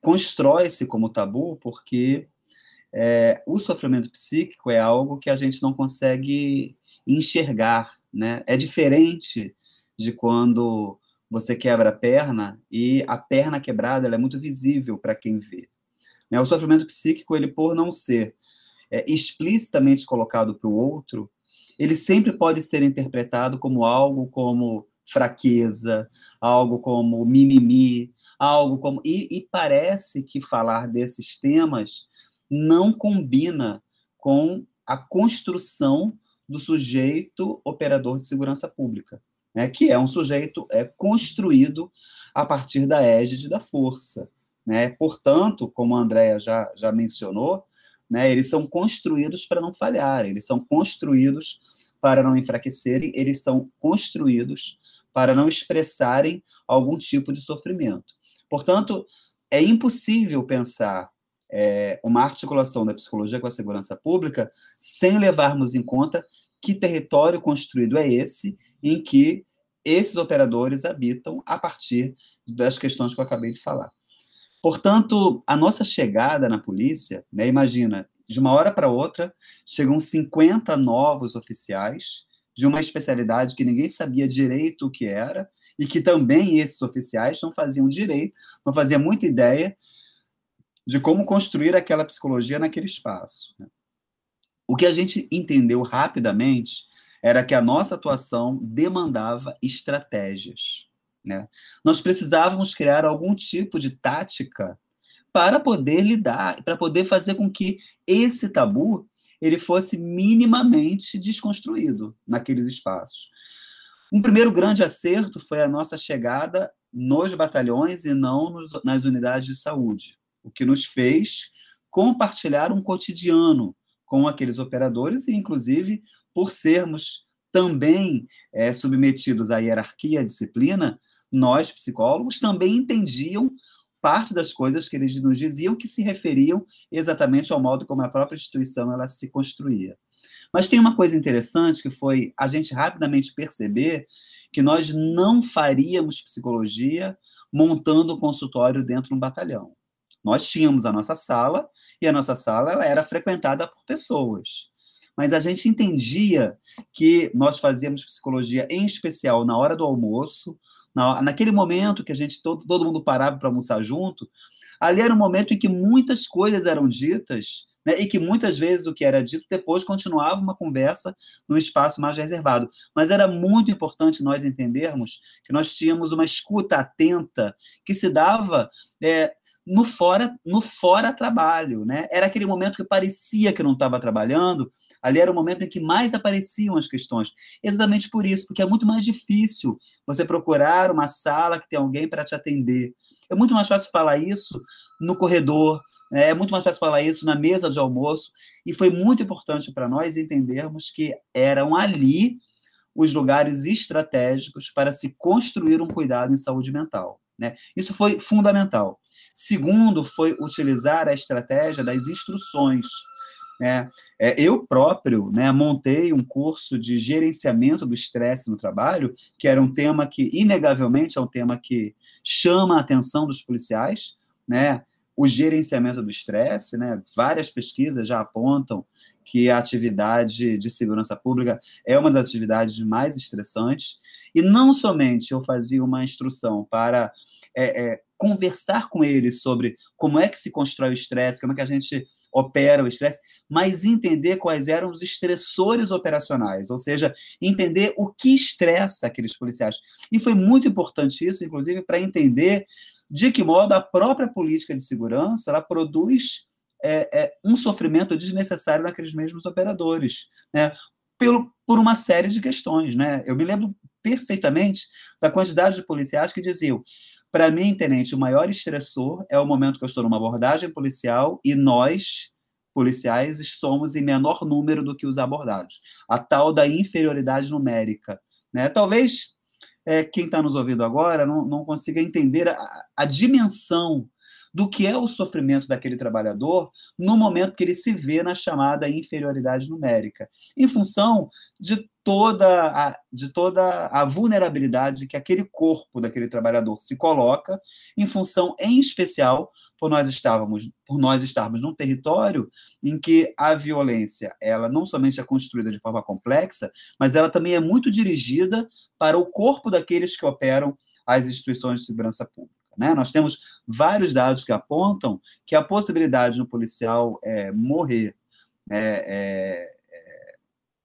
Constrói-se como tabu porque é, o sofrimento psíquico é algo que a gente não consegue enxergar, né? É diferente de quando você quebra a perna e a perna quebrada é muito visível para quem vê. Né? O sofrimento psíquico, ele por não ser é, explicitamente colocado para o outro, ele sempre pode ser interpretado como algo como fraqueza, algo como mimimi, algo como. E, e parece que falar desses temas não combina com a construção do sujeito operador de segurança pública, né, que é um sujeito é, construído a partir da égide da força. Né? Portanto, como a Andrea já, já mencionou, né, eles são construídos para não falharem, eles são construídos para não enfraquecerem, eles são construídos para não expressarem algum tipo de sofrimento. Portanto, é impossível pensar é, uma articulação da psicologia com a segurança pública sem levarmos em conta que território construído é esse em que esses operadores habitam a partir das questões que eu acabei de falar. Portanto, a nossa chegada na polícia, né, imagina, de uma hora para outra, chegam 50 novos oficiais de uma especialidade que ninguém sabia direito o que era, e que também esses oficiais não faziam direito, não faziam muita ideia de como construir aquela psicologia naquele espaço. Né. O que a gente entendeu rapidamente era que a nossa atuação demandava estratégias. Né? Nós precisávamos criar algum tipo de tática para poder lidar, para poder fazer com que esse tabu ele fosse minimamente desconstruído naqueles espaços. Um primeiro grande acerto foi a nossa chegada nos batalhões e não nos, nas unidades de saúde, o que nos fez compartilhar um cotidiano com aqueles operadores e, inclusive, por sermos também é, submetidos à hierarquia, à disciplina, nós, psicólogos, também entendiam parte das coisas que eles nos diziam que se referiam exatamente ao modo como a própria instituição ela se construía. Mas tem uma coisa interessante que foi a gente rapidamente perceber que nós não faríamos psicologia montando um consultório dentro de um batalhão. Nós tínhamos a nossa sala e a nossa sala ela era frequentada por pessoas mas a gente entendia que nós fazíamos psicologia, em especial na hora do almoço, na, naquele momento que a gente todo, todo mundo parava para almoçar junto, ali era um momento em que muitas coisas eram ditas né, e que muitas vezes o que era dito depois continuava uma conversa num espaço mais reservado. Mas era muito importante nós entendermos que nós tínhamos uma escuta atenta que se dava é, no fora no fora trabalho, né? Era aquele momento que parecia que não estava trabalhando, Ali era o momento em que mais apareciam as questões. Exatamente por isso, porque é muito mais difícil você procurar uma sala que tem alguém para te atender. É muito mais fácil falar isso no corredor, né? é muito mais fácil falar isso na mesa de almoço, e foi muito importante para nós entendermos que eram ali os lugares estratégicos para se construir um cuidado em saúde mental. Né? Isso foi fundamental. Segundo, foi utilizar a estratégia das instruções. Né? É, eu próprio né, montei um curso de gerenciamento do estresse no trabalho, que era um tema que, inegavelmente, é um tema que chama a atenção dos policiais. Né? O gerenciamento do estresse, né? várias pesquisas já apontam que a atividade de segurança pública é uma das atividades mais estressantes. E não somente eu fazia uma instrução para é, é, conversar com eles sobre como é que se constrói o estresse, como é que a gente opera o estresse, mas entender quais eram os estressores operacionais, ou seja, entender o que estressa aqueles policiais. E foi muito importante isso, inclusive, para entender de que modo a própria política de segurança ela produz é, é, um sofrimento desnecessário naqueles mesmos operadores, né? Pelo, por uma série de questões, né? Eu me lembro perfeitamente da quantidade de policiais que diziam: para mim, tenente, o maior estressor é o momento que eu estou numa abordagem policial e nós, policiais, somos em menor número do que os abordados. A tal da inferioridade numérica. Né? Talvez é, quem está nos ouvindo agora não, não consiga entender a, a dimensão do que é o sofrimento daquele trabalhador no momento que ele se vê na chamada inferioridade numérica, em função de toda a, de toda a vulnerabilidade que aquele corpo daquele trabalhador se coloca, em função, em especial, por nós estávamos, por nós estarmos num território em que a violência, ela não somente é construída de forma complexa, mas ela também é muito dirigida para o corpo daqueles que operam as instituições de segurança pública. Né? Nós temos vários dados que apontam que a possibilidade de um policial é, morrer é, é,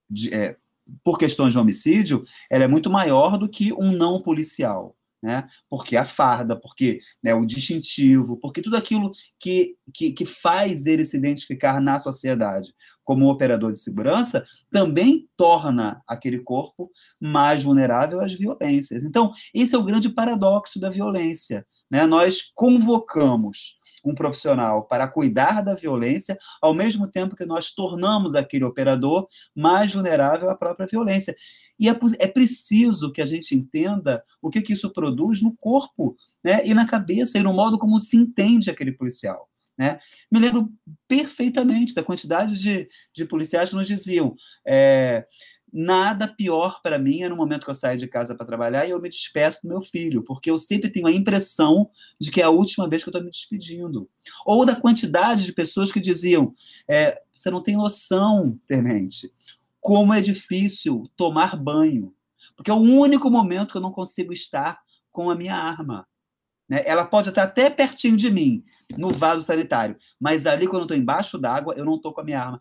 de, por questões de homicídio ela é muito maior do que um não policial né? Porque a farda, porque né, o distintivo, porque tudo aquilo que, que, que, faz ele se identificar na sociedade como operador de segurança também torna aquele corpo mais vulnerável às violências. Então, esse é o grande paradoxo da violência. Né? Nós convocamos um profissional para cuidar da violência, ao mesmo tempo que nós tornamos aquele operador mais vulnerável à própria violência. E é, é preciso que a gente entenda o que, que isso produz no corpo né, e na cabeça e no modo como se entende aquele policial. Né? Me lembro perfeitamente da quantidade de, de policiais que nos diziam. É, nada pior para mim é no momento que eu saio de casa para trabalhar e eu me despeço do meu filho, porque eu sempre tenho a impressão de que é a última vez que eu estou me despedindo. Ou da quantidade de pessoas que diziam: é, você não tem noção, tenente como é difícil tomar banho, porque é o único momento que eu não consigo estar com a minha arma. Né? Ela pode estar até pertinho de mim, no vaso sanitário, mas ali, quando eu estou embaixo d'água, eu não estou com a minha arma.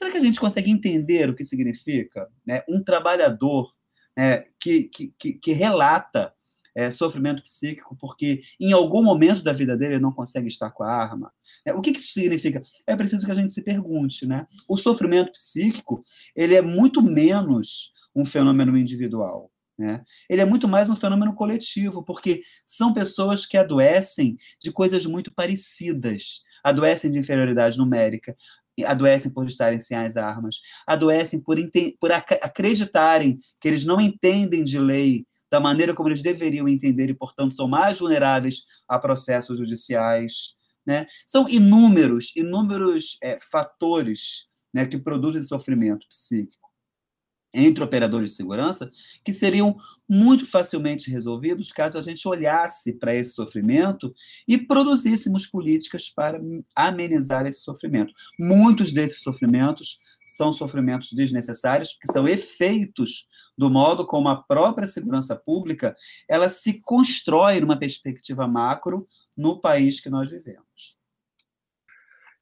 Será que a gente consegue entender o que significa né? um trabalhador né, que, que, que, relata é, sofrimento psíquico porque em algum momento da vida dele ele não consegue estar com a arma. É, o que, que isso significa? É preciso que a gente se pergunte, né? O sofrimento psíquico ele é muito menos um fenômeno individual. Né? Ele é muito mais um fenômeno coletivo, porque são pessoas que adoecem de coisas muito parecidas. Adoecem de inferioridade numérica, adoecem por estarem sem as armas, adoecem por, por acreditarem que eles não entendem de lei da maneira como eles deveriam entender e, portanto, são mais vulneráveis a processos judiciais. Né? São inúmeros, inúmeros é, fatores né, que produzem sofrimento psíquico entre operadores de segurança que seriam muito facilmente resolvidos caso a gente olhasse para esse sofrimento e produzíssemos políticas para amenizar esse sofrimento. Muitos desses sofrimentos são sofrimentos desnecessários, que são efeitos do modo como a própria segurança pública ela se constrói numa perspectiva macro no país que nós vivemos.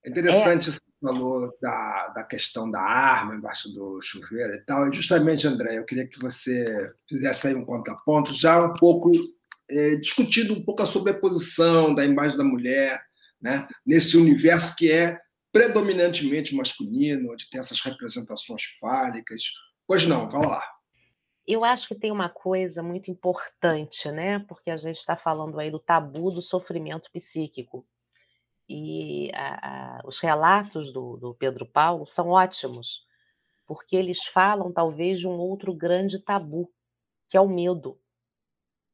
É interessante falou da, da questão da arma embaixo do chuveiro e tal. E justamente, André, eu queria que você fizesse aí um contraponto, já um pouco é, discutindo um pouco a sobreposição da imagem da mulher né, nesse universo que é predominantemente masculino, onde tem essas representações fálicas. Pois não, fala lá. Eu acho que tem uma coisa muito importante, né? Porque a gente está falando aí do tabu do sofrimento psíquico. E a, a, os relatos do, do Pedro Paulo são ótimos, porque eles falam talvez de um outro grande tabu, que é o medo.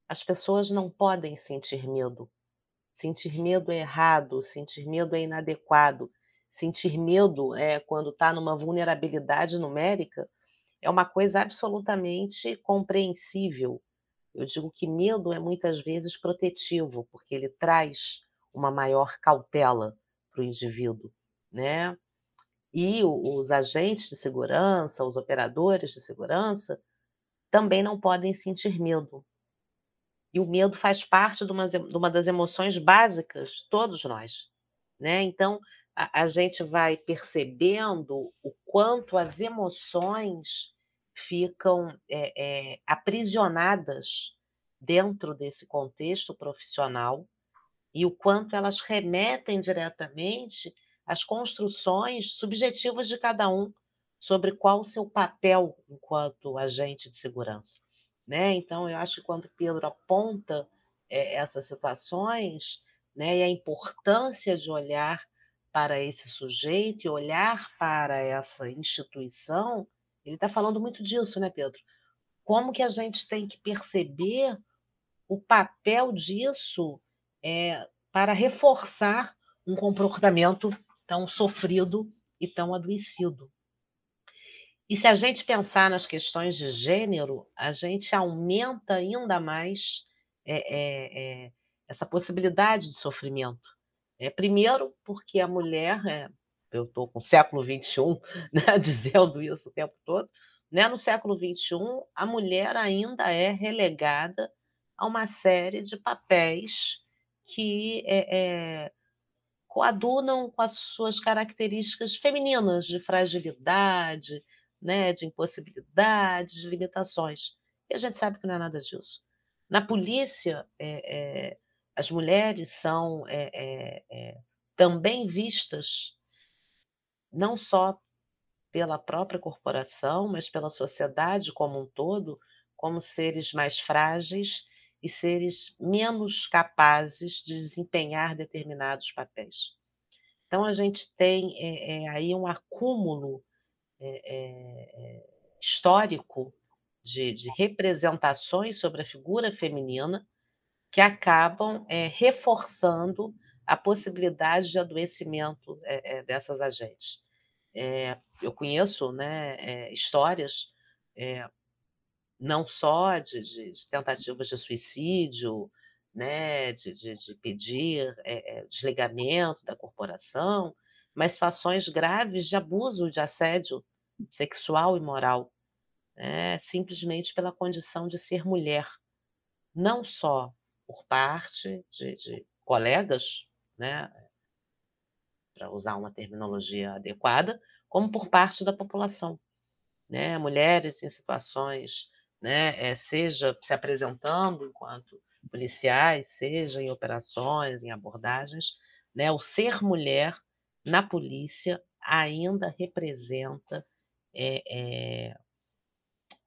As pessoas não podem sentir medo. Sentir medo é errado, sentir medo é inadequado. Sentir medo é quando está numa vulnerabilidade numérica é uma coisa absolutamente compreensível. Eu digo que medo é muitas vezes protetivo, porque ele traz uma maior cautela para o indivíduo, né? E os agentes de segurança, os operadores de segurança, também não podem sentir medo. E o medo faz parte de uma, de uma das emoções básicas, todos nós. Né? Então, a, a gente vai percebendo o quanto as emoções ficam é, é, aprisionadas dentro desse contexto profissional e o quanto elas remetem diretamente às construções subjetivas de cada um sobre qual o seu papel enquanto agente de segurança. Né? Então, eu acho que quando Pedro aponta é, essas situações né, e a importância de olhar para esse sujeito e olhar para essa instituição, ele está falando muito disso, né, Pedro? Como que a gente tem que perceber o papel disso é, para reforçar um comportamento tão sofrido e tão adoecido. E se a gente pensar nas questões de gênero, a gente aumenta ainda mais é, é, é, essa possibilidade de sofrimento. É, primeiro, porque a mulher, é, eu estou com o século XXI né, dizendo isso o tempo todo, né, no século XXI, a mulher ainda é relegada a uma série de papéis que é, coadunam com as suas características femininas de fragilidade, né, de impossibilidade, de limitações. E a gente sabe que não é nada disso. Na polícia, é, é, as mulheres são é, também vistas não só pela própria corporação, mas pela sociedade como um todo, como seres mais frágeis e seres menos capazes de desempenhar determinados papéis. Então, a gente tem é, é, aí um acúmulo é, histórico de, de, representações sobre a figura feminina que acabam reforçando a possibilidade de adoecimento dessas agentes. eu conheço né, histórias não só de, de, de tentativas de suicídio, né, de, de, pedir é, é, desligamento da corporação, mas situações graves de abuso, de assédio sexual e moral, né, simplesmente pela condição de ser mulher, não só por parte de colegas, né, para usar uma terminologia adequada, como por parte da população. Né, mulheres em situações né, é, seja se apresentando enquanto policiais, seja em operações, em abordagens, né, o ser mulher na polícia ainda representa é, é,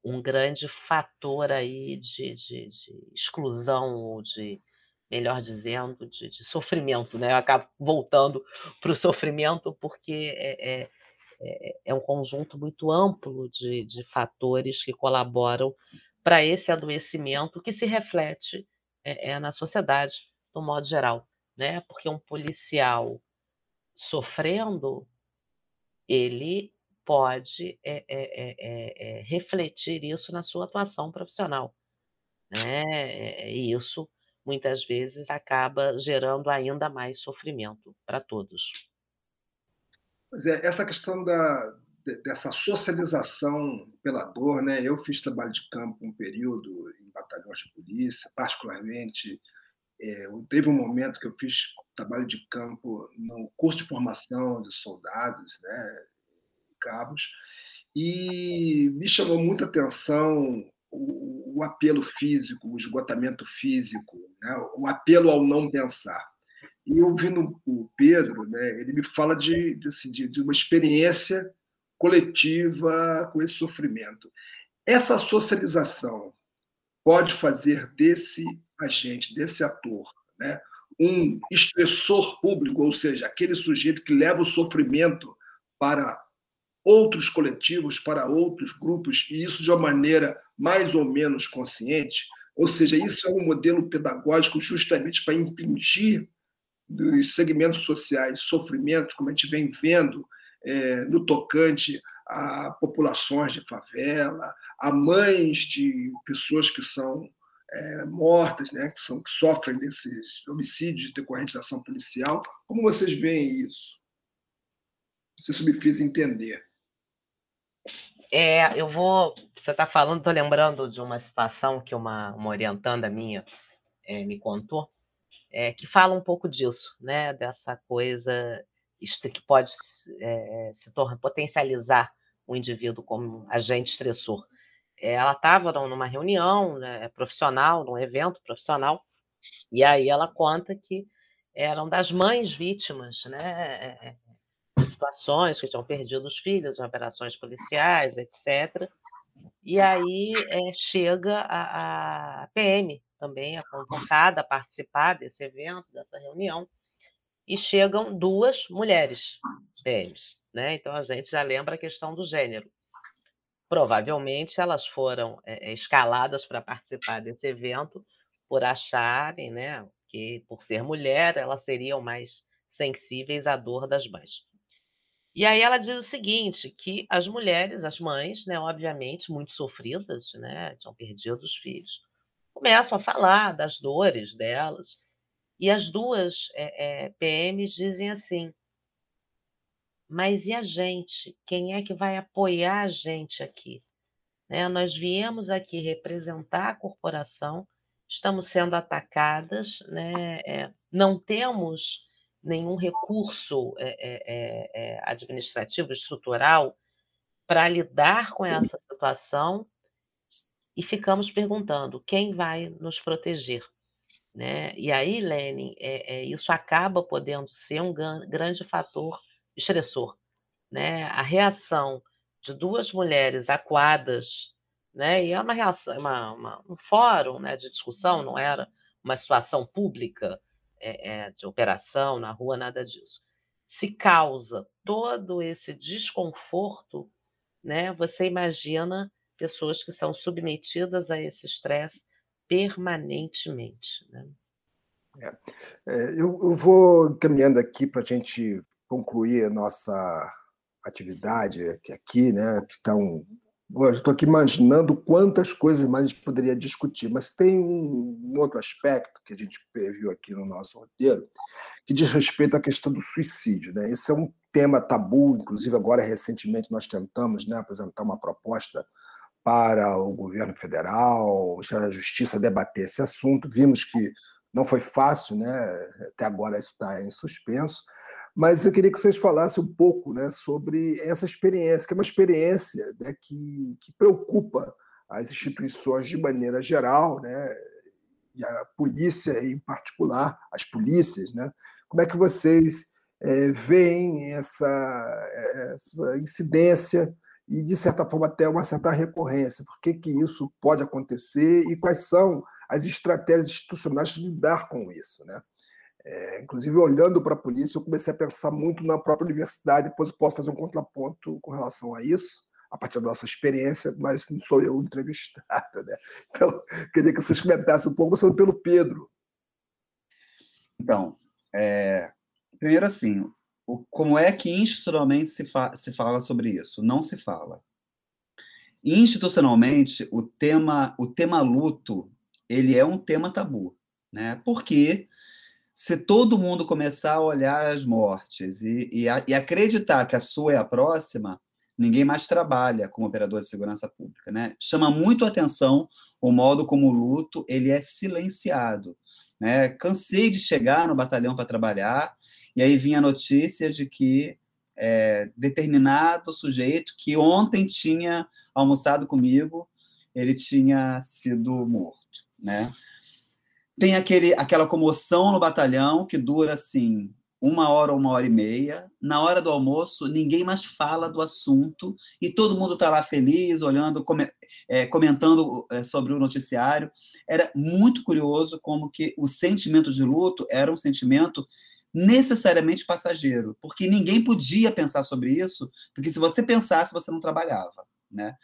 um grande fator aí de, de, de exclusão ou de, melhor dizendo, de, de, sofrimento, né? Eu acabo voltando para o sofrimento porque é, é, é, é um conjunto muito amplo de, de fatores que colaboram para esse adoecimento que se reflete é, é, na sociedade, no modo geral. Né? Porque um policial sofrendo, ele pode é, é, é, refletir isso na sua atuação profissional. Né? E isso, muitas vezes, acaba gerando ainda mais sofrimento para todos. É, essa questão da, dessa socialização pela dor, né? Eu fiz trabalho de campo um período em batalhões de polícia, particularmente é, teve um momento que eu fiz trabalho de campo no curso de formação de soldados, né, cabos, e me chamou muita atenção o, o apelo físico, o esgotamento físico, né, o apelo ao não pensar. E ouvindo o Pedro, né, ele me fala de, de, assim, de, de uma experiência coletiva com esse sofrimento. Essa socialização pode fazer desse agente, desse ator, né, um estressor público, ou seja, aquele sujeito que leva o sofrimento para outros coletivos, para outros grupos, e isso de uma maneira mais ou menos consciente. Ou seja, isso é um modelo pedagógico justamente para impingir dos segmentos sociais sofrimento, como a gente vem vendo é, no tocante a populações de favela, a mães de pessoas que são é, mortas, né, que, são, que sofrem desses homicídios decorrentes da ação policial. Como vocês veem isso? Isso me fez entender. É, eu vou. Você está falando, estou lembrando de uma situação que uma, uma orientanda minha é, me contou, é, que fala um pouco disso, né? Dessa coisa que pode é, se tornar, potencializar o indivíduo como agente estressor. É, ela estava numa reunião né, profissional, num evento profissional, e aí ela conta que eram das mães vítimas, né, é, de situações que tinham perdido os filhos operações policiais, etc. E aí é, chega a, a, PM também, a convocada a participar desse evento, dessa reunião, e chegam duas mulheres PMs. Né? Então a gente já lembra a questão do gênero. Provavelmente elas foram é, escaladas para participar desse evento por acharem né, que, por ser mulher, elas seriam mais sensíveis à dor das mães. E aí ela diz o seguinte, que as mulheres, as mães, né, obviamente, muito sofridas, né, tinham perdido os filhos, começam a falar das dores delas, e as duas é, é, PMs dizem assim, mas e a gente? Quem é que vai apoiar a gente aqui? Né? Nós viemos aqui representar a corporação, estamos sendo atacadas, né? É, não temos nenhum recurso administrativo, estrutural, para lidar com essa situação e ficamos perguntando quem vai nos proteger. Né? E aí, Lenin, é, é, isso acaba podendo ser um grande fator estressor. Né? A reação de duas mulheres acuadas, né? e é uma reação, uma, uma, um fórum né, de discussão, não era uma situação pública é, é, de operação na rua, nada disso. Se causa todo esse desconforto, né? você imagina pessoas que são submetidas a esse estresse permanentemente. Né? É. É, eu, eu, vou caminhando aqui para a gente concluir a nossa atividade aqui, né, que estou aqui imaginando quantas coisas mais a gente poderia discutir, mas tem um, outro aspecto que a gente previu aqui no nosso roteiro, que diz respeito à questão do suicídio. Né? Esse é um tema tabu, inclusive agora recentemente nós tentamos né, apresentar uma proposta para o governo federal, a justiça debater esse assunto. Vimos que não foi fácil, né? até agora isso está em suspenso, mas eu queria que vocês falassem um pouco né, sobre essa experiência, que é uma experiência né, que, que preocupa as instituições de maneira geral, né, e a polícia em particular, as polícias. Né? Como é que vocês é, veem essa, essa incidência e, de certa forma, até uma certa recorrência? Por que, que isso pode acontecer e quais são as estratégias institucionais de lidar com isso? Né? É, inclusive, olhando para a polícia, eu comecei a pensar muito na própria universidade, depois eu posso fazer um contraponto com relação a isso, a partir da nossa experiência, mas não sou eu entrevistado. Né? Então, queria que vocês comentassem um pouco, começando pelo Pedro. Então, é, primeiro assim, o, como é que institucionalmente se, fa se fala sobre isso? Não se fala. Institucionalmente, o tema, o tema luto, ele é um tema tabu, né? Porque se todo mundo começar a olhar as mortes e, e, a, e, acreditar que a sua é a próxima, ninguém mais trabalha como operador de segurança pública, né? Chama muito atenção o modo como o luto ele é silenciado, né? Cansei de chegar no batalhão para trabalhar e aí vinha a notícia de que é, determinado sujeito que ontem tinha almoçado comigo, ele tinha sido morto, né? tem aquele, aquela comoção no batalhão que dura assim uma hora ou uma hora e meia. Na hora do almoço, ninguém mais fala do assunto e todo mundo está lá feliz, olhando, é, comentando é, sobre o noticiário. Era muito curioso como que o sentimento de luto era um sentimento necessariamente passageiro, porque ninguém podia pensar sobre isso, porque se você pensasse, você não trabalhava, né?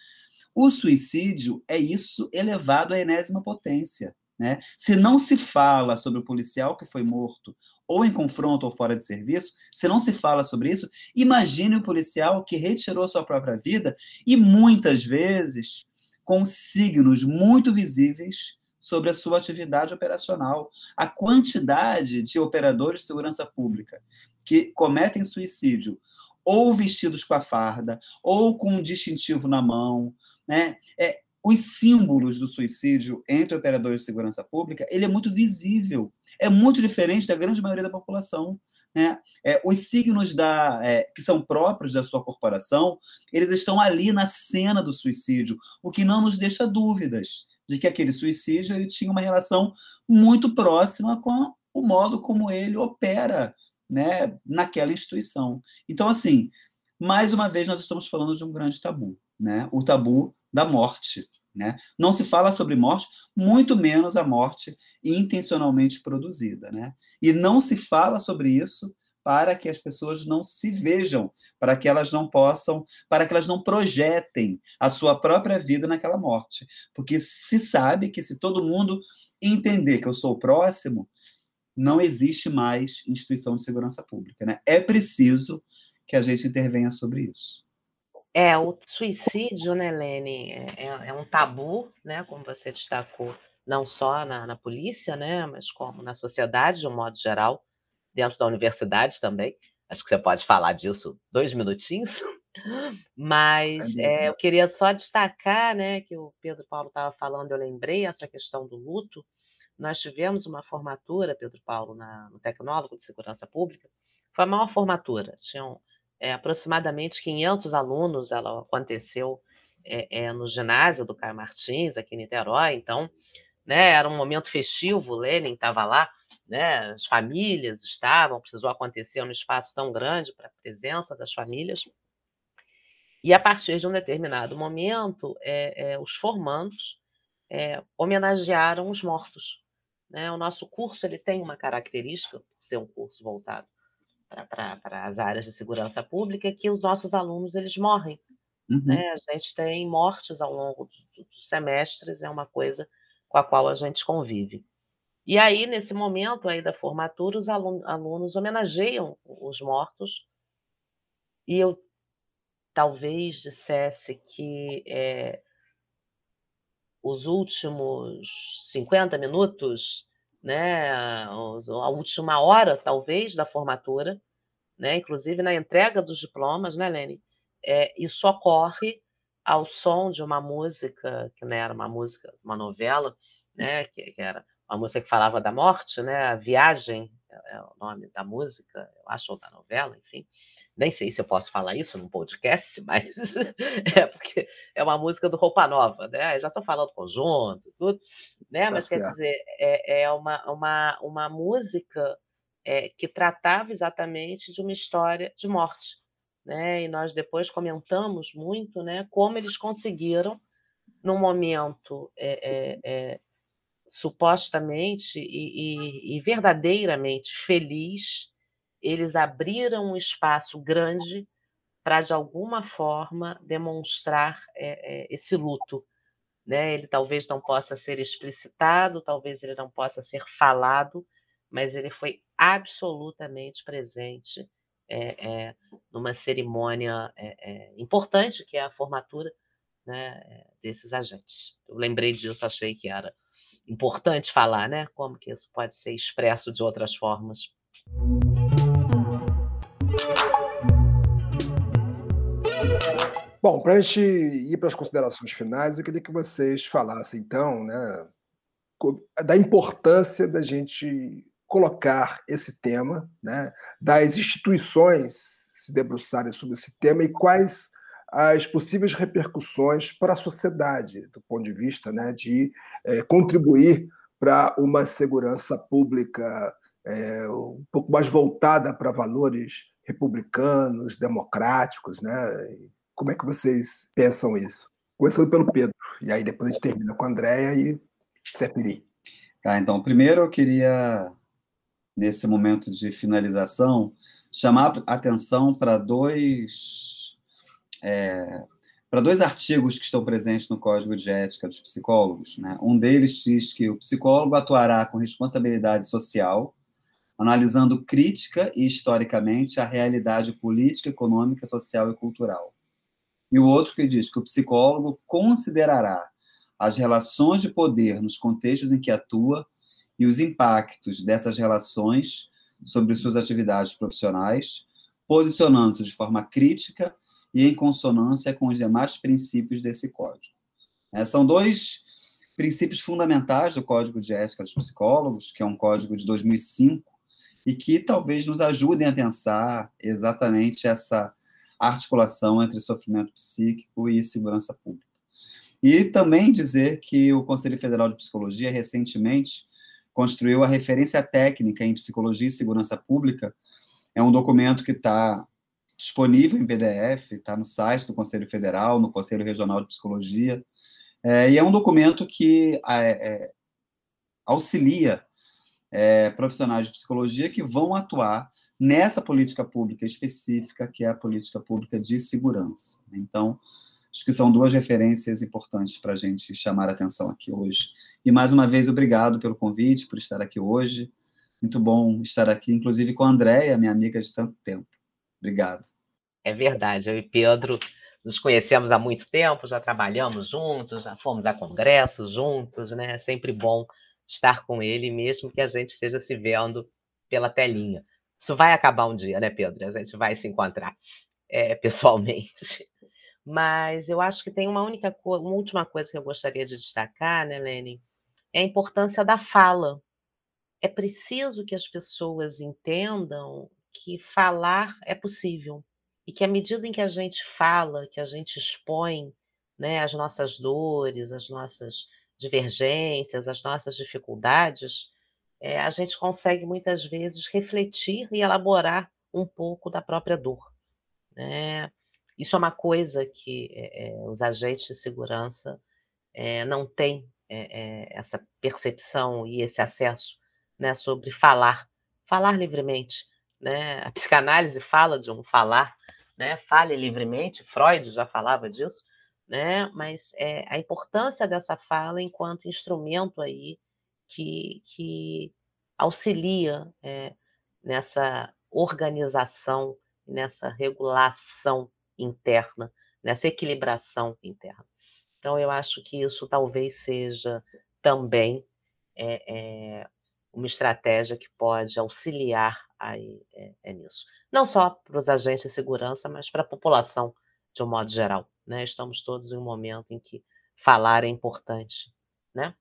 O suicídio é isso elevado à enésima potência. Né? Se não se fala sobre o policial que foi morto, ou em confronto ou fora de serviço, se não se fala sobre isso, imagine o policial que retirou sua própria vida e muitas vezes com signos muito visíveis sobre a sua atividade operacional. A quantidade de operadores de segurança pública que cometem suicídio ou vestidos com a farda, ou com um distintivo na mão, né? É, os símbolos do suicídio entre operadores de segurança pública, ele é muito visível, é muito diferente da grande maioria da população. Né? É, os signos da, é, que são próprios da sua corporação, eles estão ali na cena do suicídio, o que não nos deixa dúvidas de que aquele suicídio ele tinha uma relação muito próxima com o modo como ele opera né, naquela instituição. Então, assim, mais uma vez nós estamos falando de um grande tabu né? o tabu da morte. Né? Não se fala sobre morte, muito menos a morte intencionalmente produzida. Né? E não se fala sobre isso para que as pessoas não se vejam, para que elas não possam, para que elas não projetem a sua própria vida naquela morte. Porque se sabe que se todo mundo entender que eu sou o próximo, não existe mais instituição de segurança pública. Né? É preciso que a gente intervenha sobre isso. É, o suicídio, né, Lene, é, é, é um tabu, né, como você destacou, não só na, na polícia, né, mas como na sociedade de um modo geral, dentro da universidade também. Acho que você pode falar disso dois minutinhos. Mas é, eu queria só destacar, né, que o Pedro Paulo estava falando, eu lembrei essa questão do luto. Nós tivemos uma formatura, Pedro Paulo, na, no Tecnólogo de Segurança Pública. Foi a maior formatura. Tinham é, aproximadamente 500 alunos, ela aconteceu é, é, no ginásio do Caio Martins, aqui em Niterói, então, né, era um momento festivo, Lenin estava lá, né, as famílias estavam, precisou acontecer num espaço tão grande para a presença das famílias, e a partir de um determinado momento, é, é, os formandos é, homenagearam os mortos. Né? O nosso curso ele tem uma característica, ser um curso voltado para as áreas de segurança pública que os nossos alunos eles morrem. Uhum. Né? A gente tem mortes ao longo dos semestres, é uma coisa com a qual a gente convive. E aí, nesse momento aí da formatura, os alunos homenageiam os mortos, e eu talvez dissesse que é, os últimos 50 minutos né, a última hora, talvez, da formatura, né, inclusive na entrega dos diplomas, né, Lene? É, isso ocorre ao som de uma música, que não né, era uma música, uma novela, né, que, que era uma música que falava da morte, né, a Viagem, é, é o nome da música, eu acho, ou da novela, enfim nem sei se eu posso falar isso num podcast, mas é porque é uma música do Roupa Nova, né? Eu já estou falando conjunto, tudo, né? Tá mas quer dizer, é, é uma, uma, uma música é, que tratava exatamente de uma história de morte, né? E nós depois comentamos muito, né? Como eles conseguiram, num momento é, é, é supostamente e, e, e verdadeiramente feliz, eles abriram um espaço grande para, de alguma forma, demonstrar é, é, esse luto. Né? Ele talvez não possa ser explicitado, talvez ele não possa ser falado, mas ele foi absolutamente presente é, numa cerimônia importante, que é a formatura né, desses agentes. Eu lembrei disso, achei que era importante falar, né? Como que isso pode ser expresso de outras formas. Bom, para a gente ir para as considerações finais, eu queria que vocês falassem, então, né, da importância da gente colocar esse tema, né, das instituições se debruçarem sobre esse tema e quais as possíveis repercussões para a sociedade, do ponto de vista né, de é, contribuir para uma segurança pública é, um pouco mais voltada para valores republicanos, democráticos, né? Como é que vocês pensam isso? Começando pelo Pedro, e aí depois a gente termina com a Andréia e Seferi. Tá, então, primeiro eu queria, nesse momento de finalização, chamar atenção para dois, é, para dois artigos que estão presentes no Código de Ética dos Psicólogos. Né? Um deles diz que o psicólogo atuará com responsabilidade social analisando crítica e historicamente a realidade política, econômica, social e cultural. E o outro que diz que o psicólogo considerará as relações de poder nos contextos em que atua e os impactos dessas relações sobre suas atividades profissionais, posicionando-se de forma crítica e em consonância com os demais princípios desse código. É, são dois princípios fundamentais do Código de Ética dos Psicólogos, que é um código de 2005, e que talvez nos ajudem a pensar exatamente essa articulação entre sofrimento psíquico e segurança pública. E também dizer que o Conselho Federal de Psicologia recentemente construiu a referência técnica em psicologia e segurança pública. É um documento que está disponível em PDF, está no site do Conselho Federal, no Conselho Regional de Psicologia, é, e é um documento que é, é auxilia é, profissionais de psicologia que vão atuar nessa política pública específica, que é a política pública de segurança. Então, acho que são duas referências importantes para a gente chamar a atenção aqui hoje. E, mais uma vez, obrigado pelo convite, por estar aqui hoje. Muito bom estar aqui, inclusive com a Andréia, minha amiga de tanto tempo. Obrigado. É verdade, eu e Pedro nos conhecemos há muito tempo, já trabalhamos juntos, já fomos a congressos juntos, né? É sempre bom estar com ele, mesmo que a gente esteja se vendo pela telinha. Isso vai acabar um dia, né, Pedro? A gente vai se encontrar é, pessoalmente. Mas eu acho que tem uma única uma última coisa que eu gostaria de destacar, né, Lenin? É a importância da fala. É preciso que as pessoas entendam que falar é possível e que à medida em que a gente fala, que a gente expõe né, as nossas dores, as nossas divergências, as nossas dificuldades, é, a gente consegue muitas vezes refletir e elaborar um pouco da própria dor. Né? Isso é uma coisa que é, os agentes de segurança é, não têm essa percepção e esse acesso né, sobre falar, falar livremente. Né? A psicanálise fala de um falar, né? fale livremente, Freud já falava disso, né? Mas é, a importância dessa fala enquanto instrumento aí que, que auxilia é, nessa organização, nessa regulação interna, nessa equilibração interna. Então, eu acho que isso talvez seja também é, é, uma estratégia que pode auxiliar aí, é, nisso. Não só para os agentes de segurança, mas para a população de um modo geral né? Estamos todos em um momento em que falar é importante, né?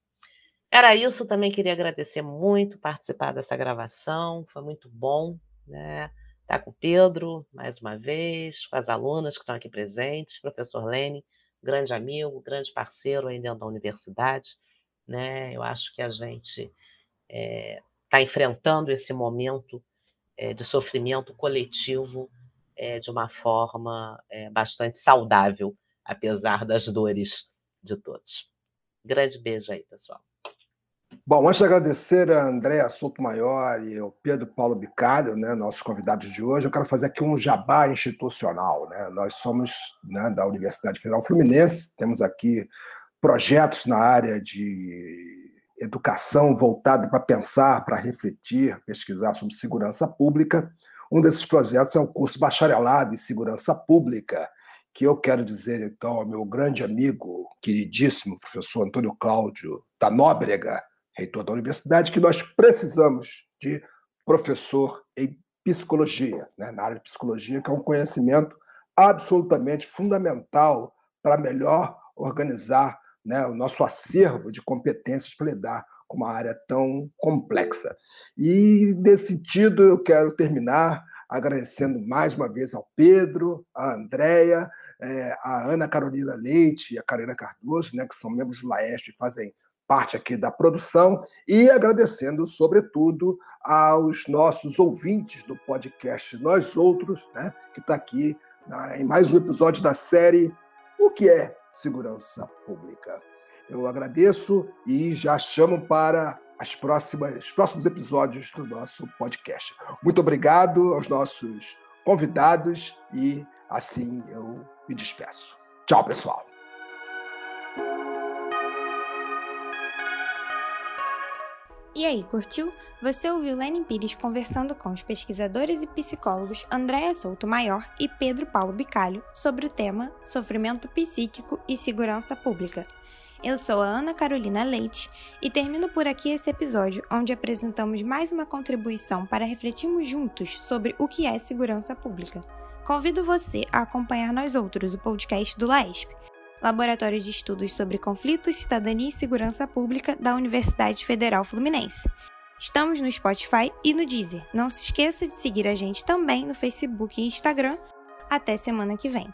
Era isso, também queria agradecer muito participar dessa gravação, foi muito bom, né? Estar tá com o Pedro, mais uma vez, com as alunas que estão aqui presentes, professor Lene, grande amigo, grande parceiro aí dentro da universidade, né? Eu acho que a gente está eh, é, enfrentando esse momento é, de sofrimento coletivo é, de uma forma é, bastante saudável, apesar das dores de todos. Grande beijo aí, pessoal. Bom, antes de agradecer a Andréa Maior e ao Pedro Paulo Bicalho, né, nossos convidados de hoje, eu quero fazer aqui um jabá institucional. Né? Nós somos né, da Universidade Federal Fluminense, temos aqui projetos na área de educação voltada para pensar, para refletir, pesquisar sobre segurança pública. Um desses projetos é o curso Bacharelado em Segurança Pública, que eu quero dizer, então, ao meu grande amigo, queridíssimo professor Antônio Cláudio da Nóbrega, reitor da universidade, que nós precisamos de professor em psicologia, né? na área de psicologia, que é um conhecimento absolutamente fundamental para melhor organizar né, o nosso acervo de competências para lidar com uma área tão complexa. E, nesse sentido, eu quero terminar agradecendo mais uma vez ao Pedro, à Andréia, é, a Ana Carolina Leite e a Karina Cardoso, né, que são membros do Laeste e fazem parte aqui da produção e agradecendo, sobretudo, aos nossos ouvintes do podcast Nós Outros, né, que está aqui na, em mais um episódio da série O que é Segurança Pública. Eu agradeço e já chamo para as próximas, os próximos episódios do nosso podcast. Muito obrigado aos nossos convidados e assim eu me despeço. Tchau, pessoal. E aí, curtiu? Você ouviu Lenin Pires conversando com os pesquisadores e psicólogos Andréa Souto Maior e Pedro Paulo Bicalho sobre o tema Sofrimento Psíquico e Segurança Pública. Eu sou a Ana Carolina Leite e termino por aqui esse episódio onde apresentamos mais uma contribuição para refletirmos juntos sobre o que é segurança pública. Convido você a acompanhar nós outros, o podcast do LAESP, Laboratório de Estudos sobre Conflitos, Cidadania e Segurança Pública da Universidade Federal Fluminense. Estamos no Spotify e no Deezer. Não se esqueça de seguir a gente também no Facebook e Instagram. Até semana que vem.